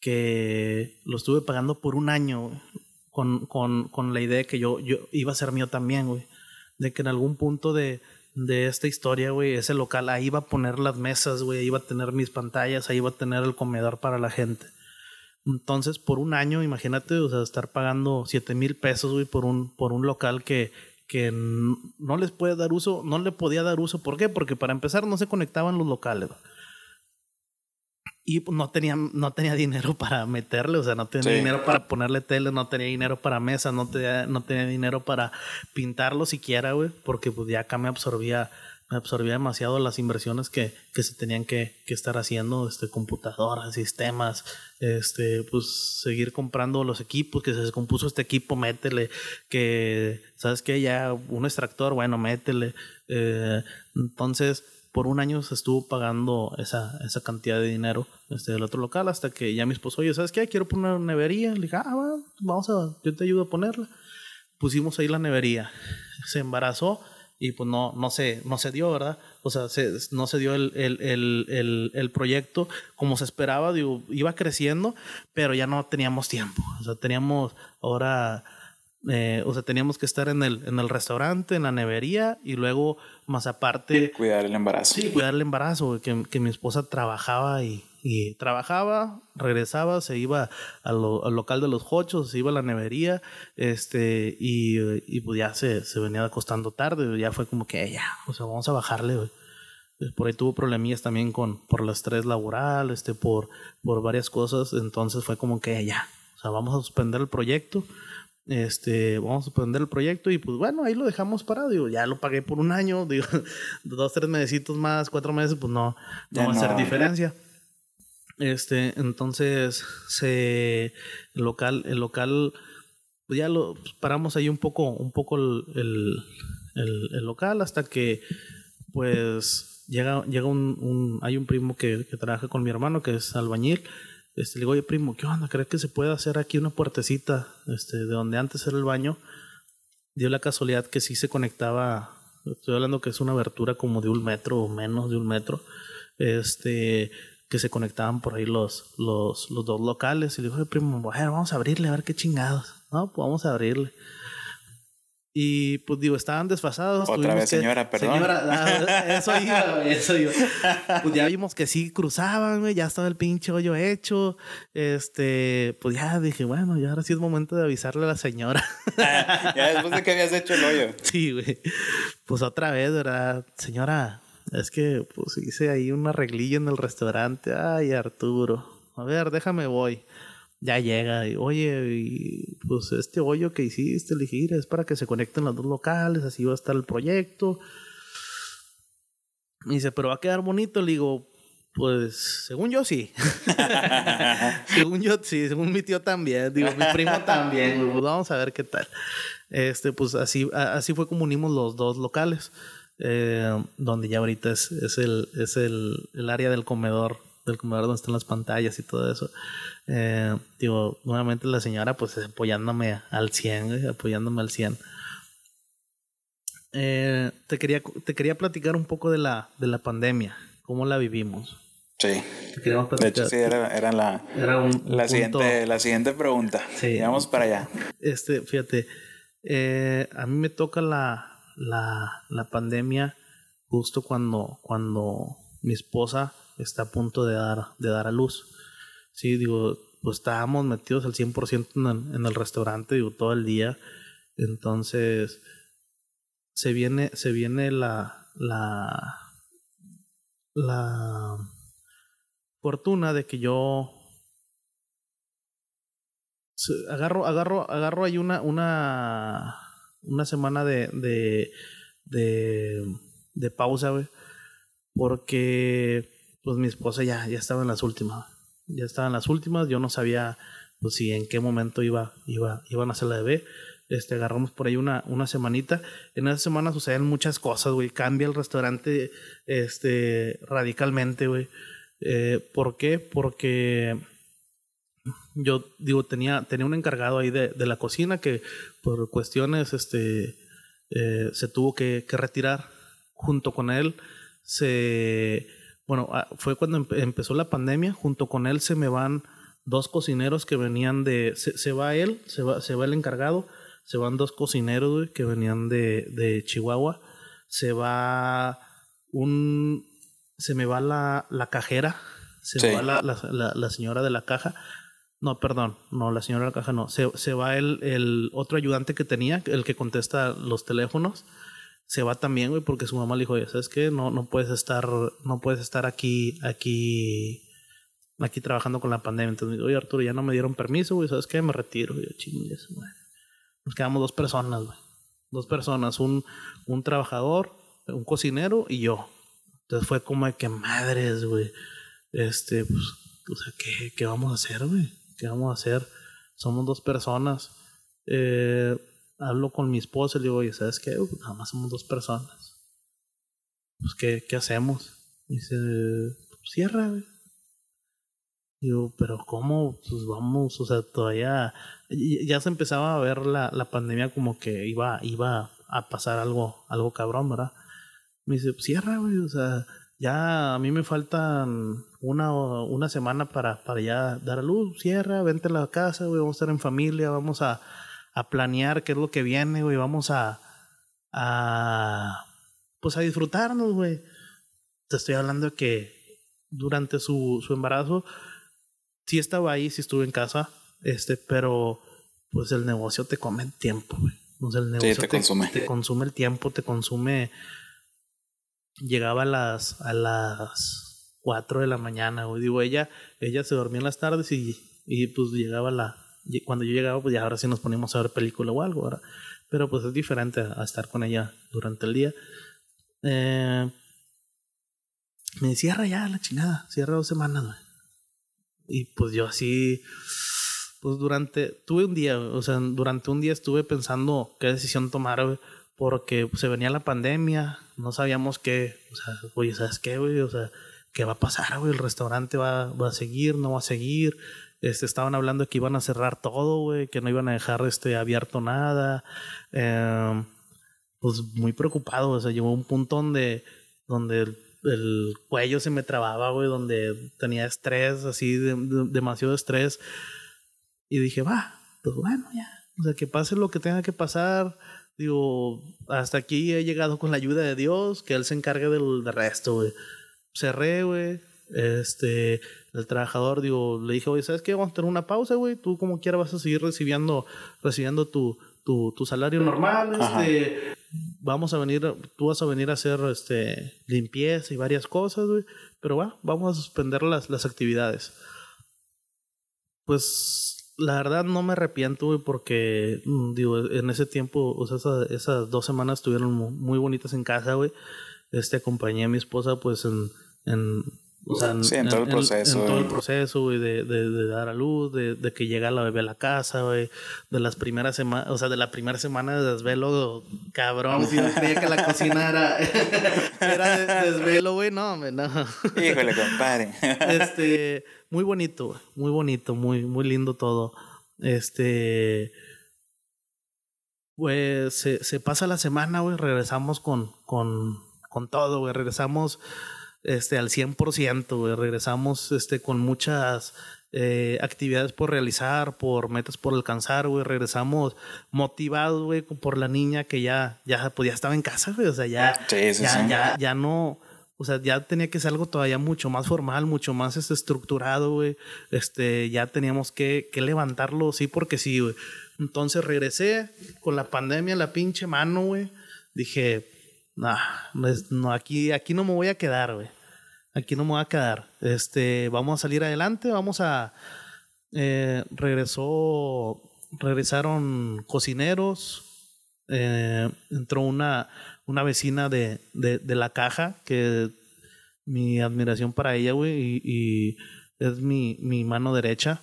que lo estuve pagando por un año con, con, con la idea de que yo, yo iba a ser mío también, güey. De que en algún punto de, de esta historia, güey, ese local, ahí iba a poner las mesas, güey, ahí iba a tener mis pantallas, ahí iba a tener el comedor para la gente. Entonces, por un año, imagínate, o sea, estar pagando 7 mil pesos, güey, por un, por un local que, que no les puede dar uso, no le podía dar uso. ¿Por qué? Porque para empezar no se conectaban los locales. Y no tenía, no tenía dinero *laughs* para meterle, o sea, no tenía dinero para ponerle tele, no tenía dinero para mesa, no tenía, no tenía dinero para pintarlo siquiera, güey, porque pues ya acá me absorbía absorbía demasiado las inversiones que, que se tenían que, que, estar haciendo, este, computadoras, sistemas, este, pues seguir comprando los equipos, que se descompuso este equipo, métele, que, ¿sabes qué? Ya un extractor, bueno, métele. Eh, entonces, por un año se estuvo pagando esa, esa cantidad de dinero este, del otro local hasta que ya mi esposo, oye, ¿sabes qué? Quiero poner una nevería. Le dije, ah, bueno, vamos a, yo te ayudo a ponerla. Pusimos ahí la nevería. Se embarazó y pues no, no, se, no se dio, ¿verdad? O sea, no se dio el, el, el, el, proyecto como se esperaba, digo, iba creciendo, pero ya no teníamos tiempo. O sea, teníamos ahora, eh, o sea, teníamos que estar en el, en el restaurante, en la nevería y luego más aparte... Cuidar el embarazo. Sí, cuidar el embarazo, que, que mi esposa trabajaba y, y trabajaba, regresaba, se iba al, local de los hochos, se iba a la nevería, este, y, y pues ya se, se, venía acostando tarde, ya fue como que ya, o sea, vamos a bajarle, pues por ahí tuvo problemillas también con, por el estrés laboral, este, por, por varias cosas, entonces fue como que ya, o sea, vamos a suspender el proyecto, este, vamos a suspender el proyecto y pues bueno, ahí lo dejamos parado, digo, ya lo pagué por un año, *laughs* digo, dos, tres meses más, cuatro meses, pues no, no va a hacer diferencia. Este, entonces, se, el local, el local, pues ya lo pues, paramos ahí un poco, un poco el, el, el, local hasta que, pues, llega, llega un, hay un primo que, que, trabaja con mi hermano que es albañil. Este, le digo, oye, primo, ¿qué onda? ¿Crees que se puede hacer aquí una puertecita, este, de donde antes era el baño? Dio la casualidad que sí se conectaba, estoy hablando que es una abertura como de un metro o menos de un metro. Este, que se conectaban por ahí los, los, los dos locales. Y le dijo, primo, vamos a abrirle, a ver qué chingados. No, pues vamos a abrirle. Y pues digo, estaban desfasados. Otra vez, señora, perdón. Señora, ah, eso iba, *laughs* eso iba. Pues ya vimos que sí cruzaban, güey, ya estaba el pinche hoyo hecho. Este, pues ya dije, bueno, ya ahora sí es momento de avisarle a la señora. *laughs* ya después de que habías hecho el hoyo. Sí, güey. Pues otra vez, ¿verdad? Señora, es que pues hice ahí una arreglillo en el restaurante. Ay, Arturo. A ver, déjame voy. Ya llega y, oye, pues este hoyo que hiciste, elegir, es para que se conecten los dos locales, así va a estar el proyecto. Me dice, pero va a quedar bonito. Le digo, pues según yo sí. *laughs* según yo sí, según mi tío también, digo, mi primo también. Pues, vamos a ver qué tal. Este, pues así, así fue como unimos los dos locales eh, donde ya ahorita es, es, el, es el, el, área del comedor, del comedor donde están las pantallas y todo eso. Eh, digo, nuevamente la señora pues apoyándome al 100, apoyándome al 100. Eh, te, quería, te quería platicar un poco de la, de la pandemia, cómo la vivimos. Sí. De hecho, sí, era, era la, era un, la, siguiente, la siguiente pregunta. Sí. Vamos para allá. Este, fíjate, eh, a mí me toca la, la, la pandemia justo cuando, cuando mi esposa está a punto de dar, de dar a luz. Sí, digo, pues estábamos metidos al 100% en, en el restaurante, digo, todo el día. Entonces, se viene, se viene la, la, la fortuna de que yo agarro, agarro, agarro ahí una, una, una semana de, de, de, de pausa, güey. Porque, pues mi esposa ya, ya estaba en las últimas. Ya estaba en las últimas. Yo no sabía, pues si en qué momento iba, iba, iban a hacer la bebé. Este, agarramos por ahí una, una semanita. En esa semana suceden muchas cosas, güey. Cambia el restaurante, este, radicalmente, güey. Eh, ¿Por qué? Porque yo digo, tenía, tenía un encargado ahí de, de la cocina que por cuestiones este, eh, se tuvo que, que, retirar junto con él. Se, bueno, ah, fue cuando empezó la pandemia, junto con él se me van dos cocineros que venían de, se, se va él, se va, se va el encargado, se van dos cocineros que venían de, de Chihuahua, se va un, se me va la, la cajera, se sí. va la, la, la, señora de la caja, no, perdón, no, la señora de la caja no. Se, se va el, el, otro ayudante que tenía, el que contesta los teléfonos. Se va también, güey, porque su mamá le dijo, oye, ¿sabes qué? No, no puedes estar, no puedes estar aquí, aquí, aquí trabajando con la pandemia. Entonces, oye, Arturo, ya no me dieron permiso, güey, ¿sabes qué? Me retiro. Y chingues, güey. Nos quedamos dos personas, güey. Dos personas, un, un trabajador, un cocinero y yo. Entonces fue como de que madres, güey. Este, pues, o sea, ¿qué, qué vamos a hacer, güey? ¿Qué vamos a hacer? Somos dos personas. Eh, hablo con mi esposa y le digo, oye, ¿sabes qué? Nada más somos dos personas. Pues, ¿qué, qué hacemos? dice, cierra, güey. Digo, pero ¿cómo? Pues vamos, o sea, todavía ya se empezaba a ver la, la pandemia como que iba, iba a pasar algo, algo cabrón, ¿verdad? Me dice, cierra, güey, o sea, ya a mí me faltan una, una semana para, para ya dar a luz, cierra, vente a la casa, güey, vamos a estar en familia, vamos a, a planear qué es lo que viene, güey, vamos a, a, pues a disfrutarnos, güey. Te estoy hablando de que durante su, su embarazo, sí estaba ahí, sí estuve en casa, este, pero pues el negocio te come el tiempo, güey. O sea, el negocio sí, te, te, consume. te consume el tiempo, te consume llegaba a las, a las 4 de la mañana, güey. Digo, ella, ella se dormía en las tardes y, y pues llegaba la... Cuando yo llegaba, pues ya ahora sí nos poníamos a ver película o algo, ¿verdad? Pero pues es diferente a, estar con ella durante el día. Eh, me cierra ya la chingada, cierra dos semanas, güey. Y pues yo así, pues durante, tuve un día, o sea, durante un día estuve pensando qué decisión tomar, güey porque se venía la pandemia, no sabíamos qué, o sea, oye, ¿sabes qué, güey? O sea, ¿qué va a pasar, güey? El restaurante va, va a seguir, no va a seguir. Este, estaban hablando que iban a cerrar todo, güey, que no iban a dejar este, abierto nada. Eh, pues muy preocupado, o sea, llegó un punto donde, donde el, el cuello se me trababa, güey, donde tenía estrés, así, de, de, demasiado estrés. Y dije, va, pues bueno, ya. O sea, que pase lo que tenga que pasar Digo, hasta aquí he llegado con la ayuda de Dios, que Él se encargue del, del resto, güey. Cerré, güey. Este, el trabajador, digo, le dije, oye, ¿sabes qué? Vamos a tener una pausa, güey. Tú como quieras vas a seguir recibiendo, recibiendo tu, tu, tu salario normal. Este, vamos a venir, tú vas a venir a hacer este, limpieza y varias cosas, güey. Pero va, vamos a suspender las, las actividades. Pues la verdad no me arrepiento, güey, porque, mm, digo, en ese tiempo, o sea, esas, esas dos semanas estuvieron muy bonitas en casa, güey. Este, acompañé a mi esposa, pues, en, en o sea, en, sí, en, todo el proceso. En, todo el proceso, güey, de, de, de, dar a luz, de, de, que llega la bebé a la casa, güey. De las primeras semanas, o sea, de la primera semana de desvelo, cabrón. Si yo creía que la cocina era, *laughs* era de desvelo, güey, no, no. Híjole, compadre. este, muy bonito, güey. Muy bonito, muy, muy lindo todo. Este. Pues se, se pasa la semana, güey. Regresamos con, con, con todo, güey. Regresamos este, al 100%, güey. Regresamos este, con muchas eh, actividades por realizar, por metas por alcanzar, güey. Regresamos motivados, güey, por la niña que ya, ya, pues, ya estaba en casa, güey. O sea, ya, sí, sí, ya, sí. ya, ya no o sea, ya tenía que ser algo todavía mucho más formal, mucho más este, estructurado, güey. Este, ya teníamos que, que levantarlo, sí, porque sí, güey. Entonces regresé con la pandemia la pinche mano, güey. Dije, nah, no, aquí, aquí no me voy a quedar, güey. Aquí no me voy a quedar. Este, vamos a salir adelante, vamos a... Eh, regresó, regresaron cocineros, eh, entró una, una vecina de, de, la caja que mi admiración para ella, güey, y, es mi, mi mano derecha.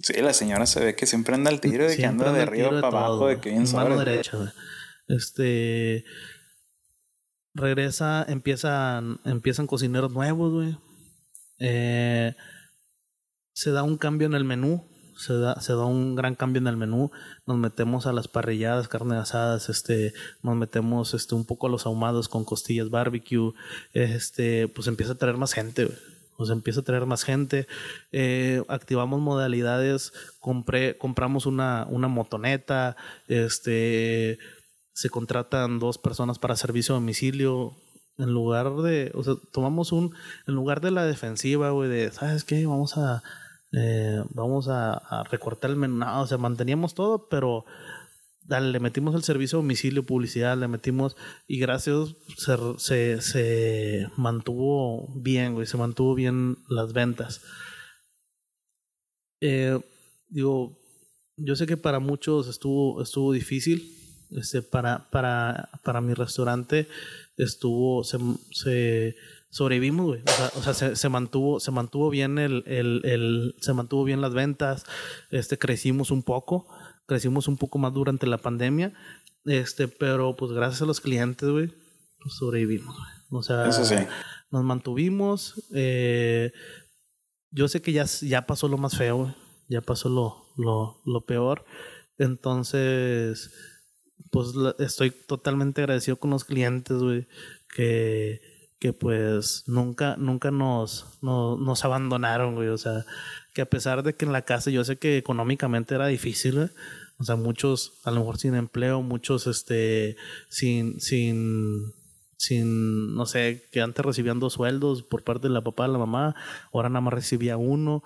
Sí, la señora se ve que siempre anda al tiro, de que anda de arriba para abajo, de que bien Mano derecha, güey. Este. Regresa, empiezan, empiezan cocineros nuevos, güey. Eh, se da un cambio en el menú se da, se da un gran cambio en el menú. Nos metemos a las parrilladas, carne asadas, este, nos metemos este, un poco a los ahumados con costillas barbecue. Este, pues empieza a traer más gente, Pues empieza a traer más gente. Eh, activamos modalidades, compré, compramos una, una motoneta, este, se contratan dos personas para servicio a domicilio. En lugar de, o sea, tomamos un, en lugar de la defensiva, güey, de, ¿sabes qué? Vamos a, eh, vamos a, recortar el menú. o sea, manteníamos todo, pero le metimos el servicio a domicilio, publicidad, le metimos y gracias se, se, mantuvo bien, güey, se mantuvo bien las ventas. Eh, digo, yo sé que para muchos estuvo, estuvo difícil. Este, para, para, para mi restaurante estuvo, se, se sobrevivimos, güey. O sea, se, se, mantuvo, se mantuvo bien el, el, el, se mantuvo bien las ventas, este, crecimos un poco, crecimos un poco más durante la pandemia, este, pero pues gracias a los clientes, güey, pues sobrevivimos, güey. O sea, nos mantuvimos, eh, yo sé que ya, ya pasó lo más feo, güey. Ya pasó lo, lo, lo peor. Entonces, pues estoy totalmente agradecido con los clientes, güey, que que pues nunca, nunca nos, nos abandonaron, güey. O sea, que a pesar de que en la casa yo sé que económicamente era difícil, güey. O sea, muchos a lo mejor sin empleo, muchos este sin, sin, sin, no sé, que antes recibían dos sueldos por parte de la papá y la mamá, ahora nada más recibía uno.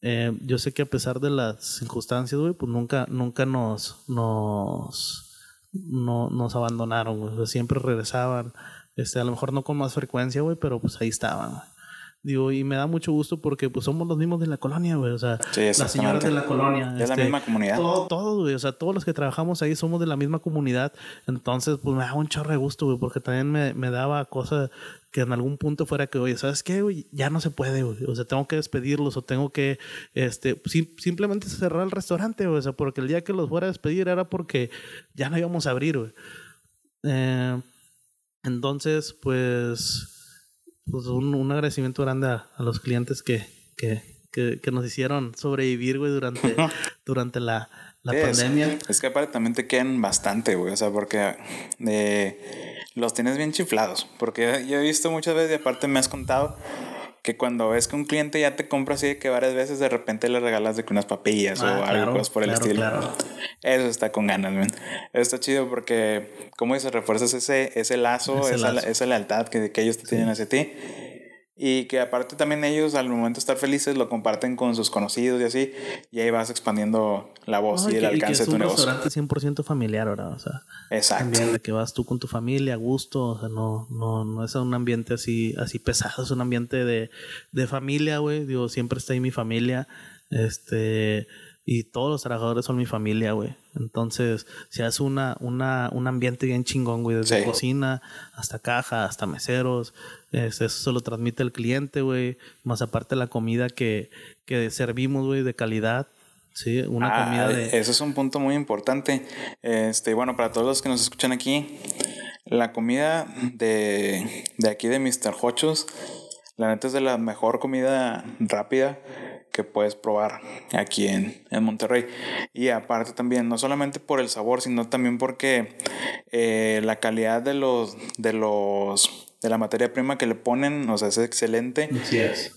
Eh, yo sé que a pesar de las circunstancias, güey, pues nunca, nunca nos, nos, no, nos abandonaron, siempre regresaban este, a lo mejor no con más frecuencia, güey, pero pues ahí estaban. Digo, y me da mucho gusto porque pues somos los mismos de la colonia, güey. O sea, las señoras de la colonia. Es la este, misma comunidad. Todo, güey. O sea, todos los que trabajamos ahí somos de la misma comunidad. Entonces, pues me da un chorro de gusto, güey, porque también me, me daba cosa que en algún punto fuera que, oye, ¿sabes qué, güey? Ya no se puede, güey. O sea, tengo que despedirlos o tengo que, este, simplemente cerrar el restaurante, güey. O sea, porque el día que los fuera a despedir era porque ya no íbamos a abrir, güey. Eh entonces, pues, pues un, un agradecimiento grande a, los clientes que, que, que, nos hicieron sobrevivir, güey, durante, *laughs* durante la, la pandemia. Es que aparte también te quedan bastante, güey, o sea, porque eh, los tienes bien chiflados. Porque yo he visto muchas veces y aparte me has contado que cuando ves que un cliente ya te compra así de que varias veces de repente le regalas de que unas papillas o ah, algo por el estilo. Eso está con ganas, man. Está chido porque, como dices, refuerzas ese, ese lazo, esa, esa, lealtad que, que ellos te tienen hacia ti. Y que aparte también ellos al momento de estar felices lo comparten con sus conocidos y así. Y ahí vas expandiendo la voz y, el alcance de tu negocio. Es un restaurante 100% familiar ahora, o sea. Exacto. También de que vas tú con tu familia a gusto, o sea, no, no, no es un ambiente así, así pesado, es un ambiente de, de familia, güey. Digo, siempre está ahí mi familia. Este y todos los trabajadores son mi familia, güey. Entonces, se hace una, una, un ambiente bien chingón, güey. Desde cocina hasta caja, hasta meseros. eso se lo transmite el cliente, güey. Más aparte la comida que, que servimos, güey, de calidad. Sí, una ah, comida de... Eso es un punto muy importante. Este, bueno, para todos los que nos escuchan aquí, la comida de, de aquí de Mr. Hochos, la neta es de la mejor comida rápida que puedes probar aquí en, en, Monterrey. Y aparte también, no solamente por el sabor, sino también porque eh, la calidad de los, de los de la materia prima que le ponen, o sea, es excelente.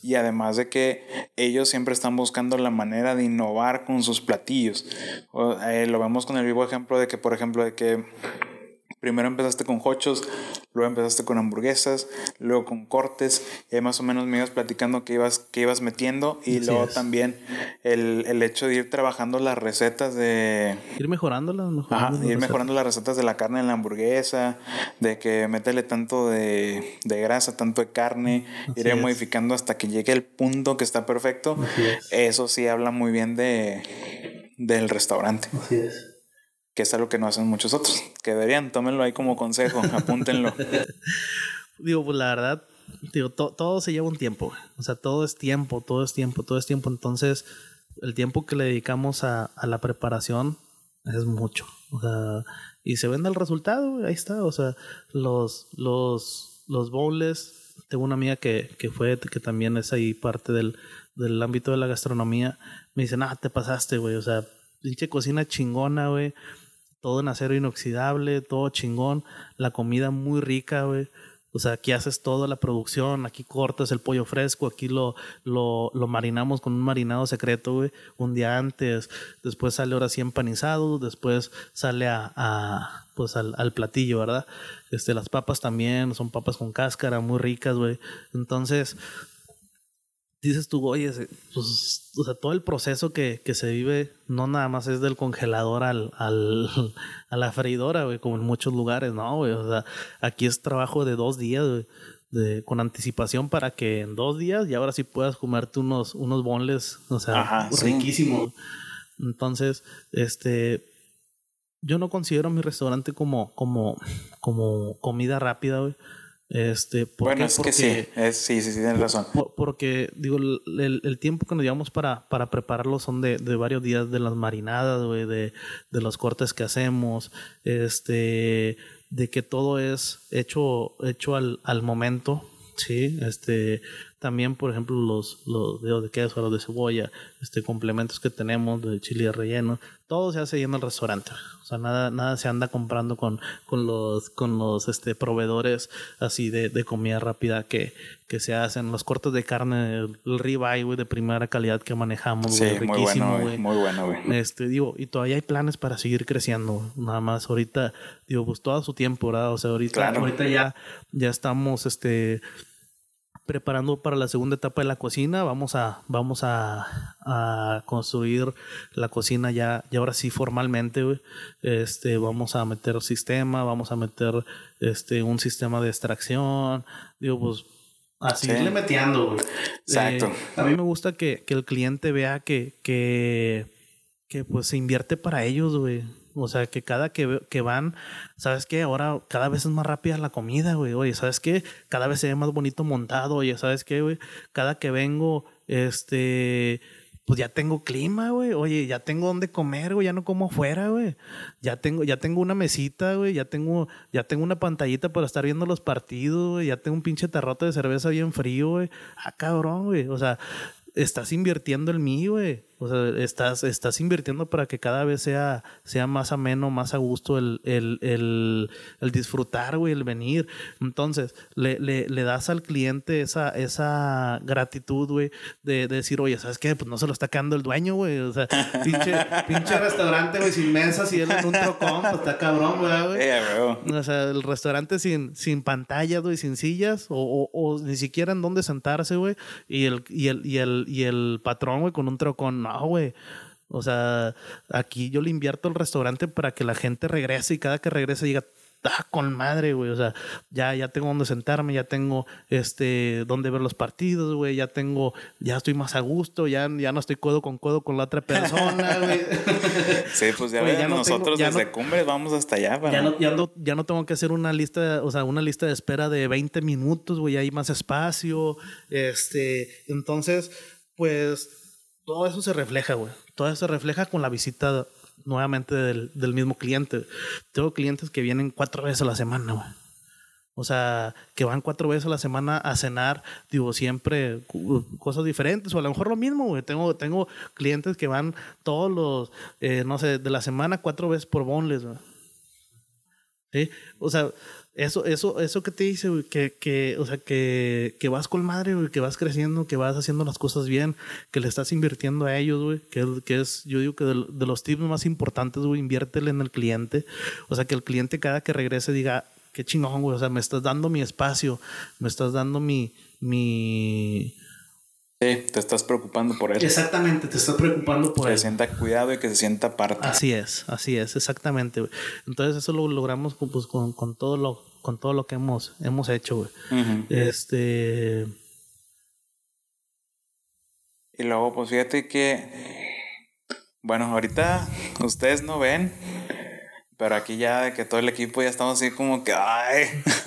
Y además de que ellos siempre están buscando la manera de innovar con sus platillos. Eh, lo vemos con el vivo ejemplo de que, por ejemplo, de que primero empezaste con hochos, luego empezaste con hamburguesas, luego con cortes, y ahí más o menos me ibas platicando que ibas, que ibas metiendo, y luego también el, el, hecho de ir trabajando las recetas de... Ir mejorándolas, mejorando ir mejorando las recetas de la carne en la hamburguesa, de que métele tanto de, de grasa, tanto de carne, ir modificando hasta que llegue el punto que está perfecto. Eso sí habla muy bien de del restaurante. Así es que es algo que no hacen muchos otros. Que deberían, tómenlo ahí como consejo, *laughs* apúntenlo. digo, pues la verdad, digo, todo se lleva un tiempo. O sea, todo es tiempo, todo es tiempo, todo es tiempo. Entonces, el tiempo que le dedicamos a, a la preparación es mucho. O sea, y se vende el resultado, ahí está. O sea, los, los, los bowls. Tengo una amiga que, que fue, que también es ahí parte del, del ámbito de la gastronomía. Me dice, ah, te pasaste, güey. O sea, pinche cocina chingona, güey todo en acero inoxidable, todo chingón, la comida muy rica, güey. O sea, aquí haces toda la producción, aquí cortas el pollo fresco, aquí lo, lo, lo marinamos con un marinado secreto, güey, un día antes, después sale ahora sí empanizado, después sale a, a pues al, al, platillo, ¿verdad? Este, las papas también son papas con cáscara, muy ricas, güey. Entonces, dices tú, oye, pues, o sea, todo el proceso que, que, se vive no nada más es del congelador al, al *laughs* a la freidora, güey, como en muchos lugares, ¿no, güey? O sea, aquí es trabajo de dos días, güey. De, con anticipación para que en dos días y ahora sí puedas comerte unos, unos bonles, o sea, riquísimos. Entonces, este, yo no considero mi restaurante como, como, como comida rápida, güey. Este, bueno, es que sí, sí, sí, sí, tienes razón. porque, digo, el, el, tiempo que nos llevamos para, para prepararlo son de, de varios días de las marinadas, de, de los cortes que hacemos, este, de que todo es hecho, hecho al, al momento, sí, este, también, por ejemplo, los, los dedos de queso, los de cebolla, este, complementos que tenemos de chile relleno, todo se hace ahí en el restaurante. O sea, nada, nada se anda comprando con, con los, con los este, proveedores así de, de comida rápida que, que se hacen. Los cortes de carne, el ribeye, güey, de primera calidad que manejamos, sí, riquísimo, güey. Muy bueno, güey. Este, digo, y todavía hay planes para seguir creciendo. Nada más ahorita, digo, pues todo su tiempo, ¿verdad? O sea, ahorita, ahorita ya, ya estamos, este preparando para la segunda etapa de la cocina. Vamos a, vamos a, construir la cocina ya, ya ahora sí formalmente, Este, vamos a meter sistema, vamos a meter este, un sistema de extracción. Digo, pues a seguirle metiendo, Exacto. Eh, a mí me gusta que, que el cliente vea que, que, que pues se invierte para ellos, güey. O sea, que cada que, que van, ¿sabes qué? Ahora cada vez es más rápida la comida, güey. Oye, ¿sabes qué? Cada vez se ve más bonito montado. Oye, ¿sabes qué, güey? Cada que vengo, este pues ya tengo clima, güey. Oye, ya tengo donde comer, güey. Ya no como afuera, güey. Ya tengo, ya tengo una mesita, güey. Ya tengo, ya tengo una pantallita para estar viendo los partidos, güey. Ya tengo un pinche tarrote de cerveza bien frío, güey. Ah, cabrón, güey. O sea, estás invirtiendo en mí, güey. O sea, estás, estás invirtiendo para que cada vez sea, sea más ameno, más a gusto el, el, el, el disfrutar, güey, el venir. Entonces, le, le, le, das al cliente esa, esa gratitud, güey, de, de, decir, oye, ¿sabes qué? Pues no se lo está quedando el dueño, güey. O sea, *laughs* pinche, pinche restaurante, güey, sin mesas y él en un trocón, pues está cabrón, güey. o sea, el restaurante sin, sin pantallas, güey, sin sillas, o, o, o, ni siquiera en dónde sentarse, güey. Y el, y el, y el, y el patrón, güey, con un trocón. No, güey. O sea, aquí yo le invierto el restaurante para que la gente regrese y cada que regrese diga, ah, con madre, güey. O sea, ya, ya tengo donde sentarme, ya tengo este donde ver los partidos, güey. Ya tengo, ya estoy más a gusto, ya, ya no estoy codo con codo con la otra persona, *laughs* güey. Sí, pues ya, ven, nosotros desde Cumbres vamos hasta allá, Ya no, ya, no, ya no tengo que hacer una lista, o sea, una lista de espera de 20 minutos, güey. Hay más espacio. Este, entonces, pues todo eso se refleja, güey. Todo eso se refleja con la visita nuevamente del, del, mismo cliente. Tengo clientes que vienen cuatro veces a la semana, güey. O sea, que van cuatro veces a la semana a cenar, digo, siempre cosas diferentes, o a lo mejor lo mismo, güey. Tengo, tengo clientes que van todos los, eh, no sé, de la semana cuatro veces por bonles, güey. ¿Sí? O sea, eso, eso, eso que te dice, güey, que, que, o sea, que, que vas con madre, güey, que vas creciendo, que vas haciendo las cosas bien, que le estás invirtiendo a ellos, güey, que, que es, yo digo que de, de los tips más importantes, güey, inviértele en el cliente. O sea, que el cliente cada que regrese diga, qué chingón, güey. O sea, me estás dando mi espacio, me estás dando mi, mi, Sí, te estás preocupando por él. Exactamente, te estás preocupando por que él. se sienta cuidado y que se sienta parte. Así es, así es, exactamente. Entonces eso lo logramos con, pues, con, con todo lo con todo lo que hemos hemos hecho, güey. Este, Y luego, pues fíjate que, bueno, ahorita ustedes no ven, pero aquí ya de que todo el equipo ya estamos así como que, ay.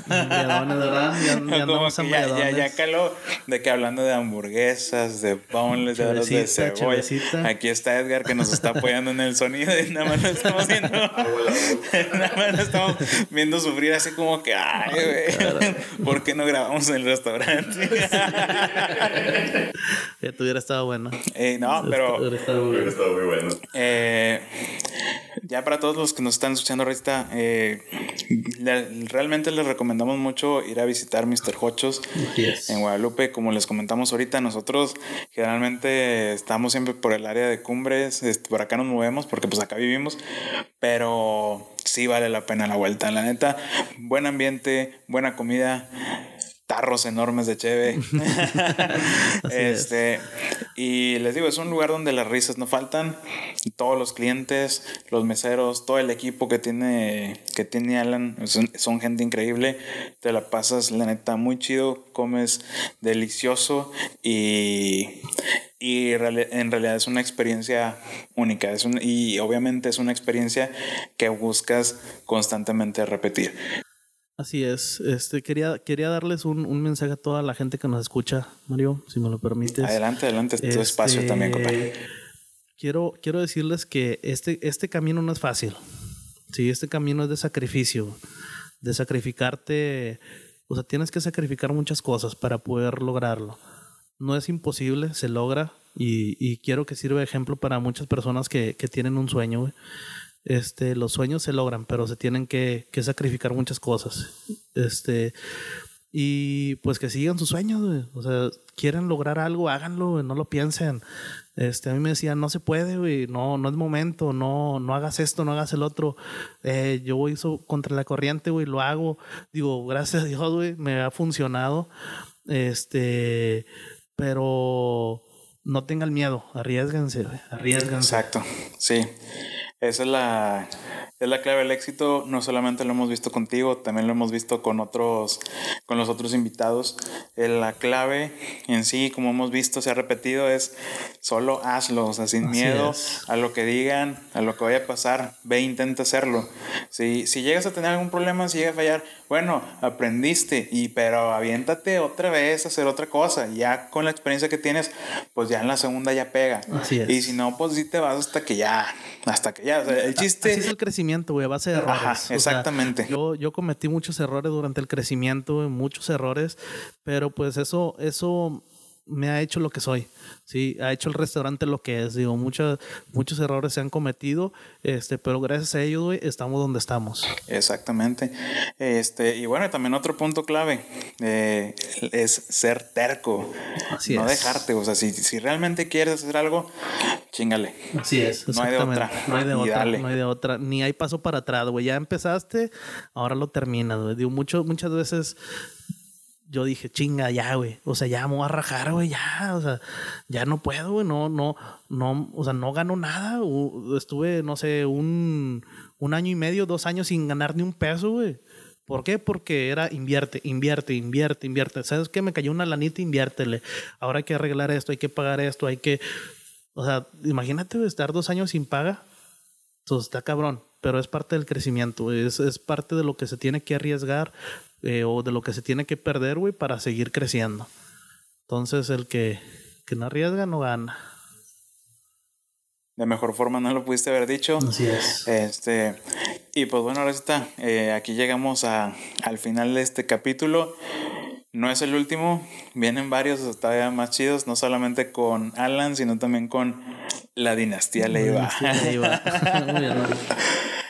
Ya, ya *laughs* como andamos que ya, ya, ya hambriadones. caló de que hablando de hamburguesas, de boneless, de arroz de cebolla. Aquí está Edgar que nos está apoyando en el sonido y nada más lo estamos viendo, *laughs* *laughs* nada más lo estamos viendo sufrir así como que, ay, güey, ¿por qué no grabamos en el restaurante? Ya te hubiera estado bueno. Eh, no, pero... Hubiera estado muy bueno. Eh, ya para todos los que nos están escuchando ahorita, eh, le- realmente les recomendamos mucho ir a visitar Mr. Hochos Yes. en Guadalupe. Como les comentamos ahorita, nosotros generalmente estamos siempre por el área de cumbres, este, por acá nos movemos porque pues acá vivimos, pero sí vale la pena la vuelta, la neta. Buen ambiente, buena comida. Tarros enormes de cheve. *laughs* Es. este, y les digo, es un lugar donde las risas no faltan. Todos los clientes, los meseros, todo el equipo que tiene, que tiene Alan, son, son gente increíble. Te la pasas, la neta, muy chido, comes delicioso y, y en realidad es una experiencia única. Es un- y obviamente es una experiencia que buscas constantemente repetir. Así es. Este quería quería darles un, un mensaje a toda la gente que nos escucha, Mario, si me lo permites. Adelante, adelante, es tu espacio Este, también, compadre. Quiero, quiero decirles que este, este camino no es fácil. Sí, este camino es de sacrificio. De sacrificarte. O sea, tienes que sacrificar muchas cosas para poder lograrlo. No es imposible, se logra. Y, y quiero que sirva de ejemplo para muchas personas que, que tienen un sueño. güey. Este, los sueños se logran, pero se tienen que, que sacrificar muchas cosas. Este, y pues que sigan sus sueños, güey. O sea, quieren lograr algo, háganlo, güey, no lo piensen. Este, a mí me decían, no se puede, güey, no, no es momento, no, no hagas esto, no hagas el otro. Eh, yo voy contra la corriente, güey, lo hago. Digo, gracias a Dios, güey, me ha funcionado. Este, pero no tengan miedo, arriesguense, güey, arriesguense. Exacto, sí. Esa es la, es la clave del éxito. No solamente lo hemos visto contigo, también lo hemos visto con otros, con los otros invitados. Eh, La clave en sí, como hemos visto, se ha repetido, es solo hazlo, o sea, sin Así miedo es. a lo que digan, a lo que vaya a pasar. Ve, e intenta hacerlo. Si, si llegas a tener algún problema, si llega a fallar, bueno, aprendiste, y pero aviéntate otra vez a hacer otra cosa. Ya con la experiencia que tienes, pues ya en la segunda ya pega. Así es. Y si no, pues sí te vas hasta que ya, hasta que ya. O sea, el chiste. Así es el crecimiento, güey, a base de errores. Ajá, O sea, exactamente. yo, yo cometí muchos errores durante el crecimiento, muchos errores, pero pues eso, eso me ha hecho lo que soy. Sí, ha hecho el restaurante lo que es. Digo, muchos, muchos errores se han cometido, este, pero gracias a ellos, güey, estamos donde estamos. Exactamente. Este, y bueno, también otro punto clave eh, es ser terco. Así no es. dejarte. O sea, si, si realmente quieres hacer algo, chingale. Así es, No hay de otra. No hay de Y otra, dale. no hay de otra. Ni hay paso para atrás, güey. Ya empezaste, ahora lo terminas, güey. Digo, mucho, muchas veces yo dije, chinga, ya, güey. O sea, ya me voy a rajar, güey, ya. O sea, ya no puedo, güey. No, no, no, o sea, no gano nada. Estuve, no sé, un, un año y medio, dos años sin ganar ni un peso, güey. ¿Por qué? Porque era invierte, invierte, invierte, invierte. ¿Sabes qué? Me cayó una lanita, inviértele. Ahora hay que arreglar esto, hay que pagar esto, hay que... O sea, imagínate güey, estar dos años sin paga. Entonces está cabrón, pero es parte del crecimiento, es, es parte de lo que se tiene que arriesgar eh, o de lo que se tiene que perder, güey, para seguir creciendo. Entonces el que, que no arriesga no gana. De mejor forma no lo pudiste haber dicho. Así es. Este, y pues bueno, ahora está. Eh, aquí llegamos a, al final de este capítulo. No es el último, vienen varios todavía más chidos, no solamente con Alan, sino también con la dinastía Leiva. Sí, ahí va. Muy bien.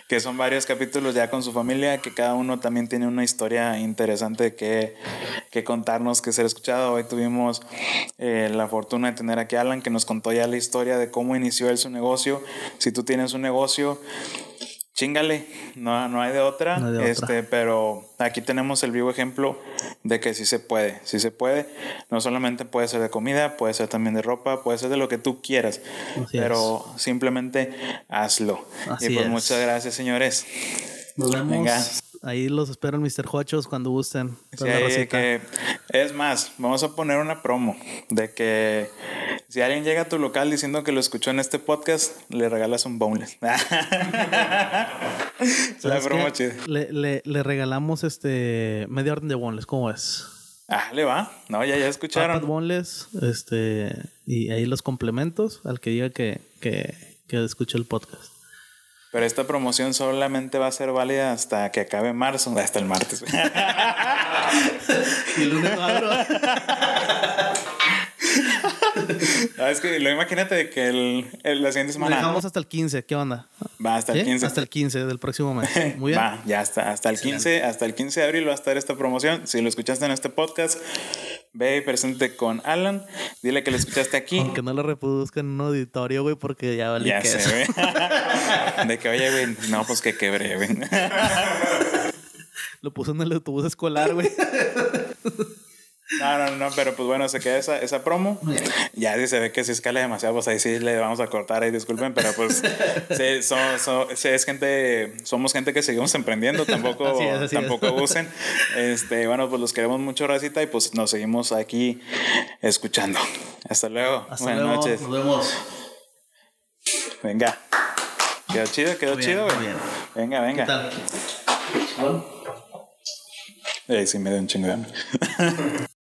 Que son varios capítulos ya con su familia, que cada uno también tiene una historia interesante que, que contarnos, que ser escuchado. Hoy tuvimos eh, la fortuna de tener aquí a Alan, que nos contó ya la historia de cómo inició él su negocio. Si tú tienes un negocio, chingale, no, no hay de otra. No hay de este, otra. pero aquí tenemos el vivo ejemplo de que sí se puede, sí se puede. No solamente puede ser de comida, puede ser también de ropa, puede ser de lo que tú quieras. Así pero simplemente hazlo. Así y pues es. muchas gracias, señores. Nos vemos. Venga. Ahí los espero en Mr. Hochos cuando gusten. Sí, que, es más, vamos a poner una promo de que si alguien llega a tu local diciendo que lo escuchó en este podcast, le regalas un boneless. *laughs* la ¿Sabes promo chida. Le, le, le regalamos este media orden de boneless, ¿cómo es? Ah, le va. No, ya, ya Papas escucharon. boneless, este, y ahí los complementos al que diga que, que, que escuche el podcast. Pero esta promoción solamente va a ser válida hasta que acabe marzo, hasta el martes. *laughs* Y el lunes abro. *laughs* *laughs* Ah, es que lo imagínate de que el, el- la siguiente semana dejamos hasta el 15, ¿qué onda? va hasta el ¿Sí? 15. Hasta el 15 del próximo mes. *laughs* Muy bien. Va, ya está. Hasta el 15, hasta el 15 de abril va a estar esta promoción. Si lo escuchaste en este podcast, ve y presente con Alan. Dile que lo escuchaste aquí. Aunque no lo reproduzcan en un auditorio, güey, porque ya vale Ya que sé, güey. *laughs* De que, oye, güey, no, pues que quebré, güey. Lo puso en el autobús escolar, güey. No, no, no, pero pues bueno, se queda esa, esa promo. Ya si se ve que si escala demasiado, pues ahí sí le vamos a cortar ahí, disculpen, pero pues *laughs* sí, so- so- sí, es gente, somos gente que seguimos emprendiendo, tampoco, Así es, así es. tampoco abusen. Este, bueno, pues los queremos mucho, Racita, y pues nos seguimos aquí escuchando. Hasta luego. Hasta Buenas luego. noches. Nos vemos. Venga. Quedó chido, quedó bien, chido, bien. Venga, ¿Qué venga. tal? Eh, sí, me dio un chingo de hambre. *laughs*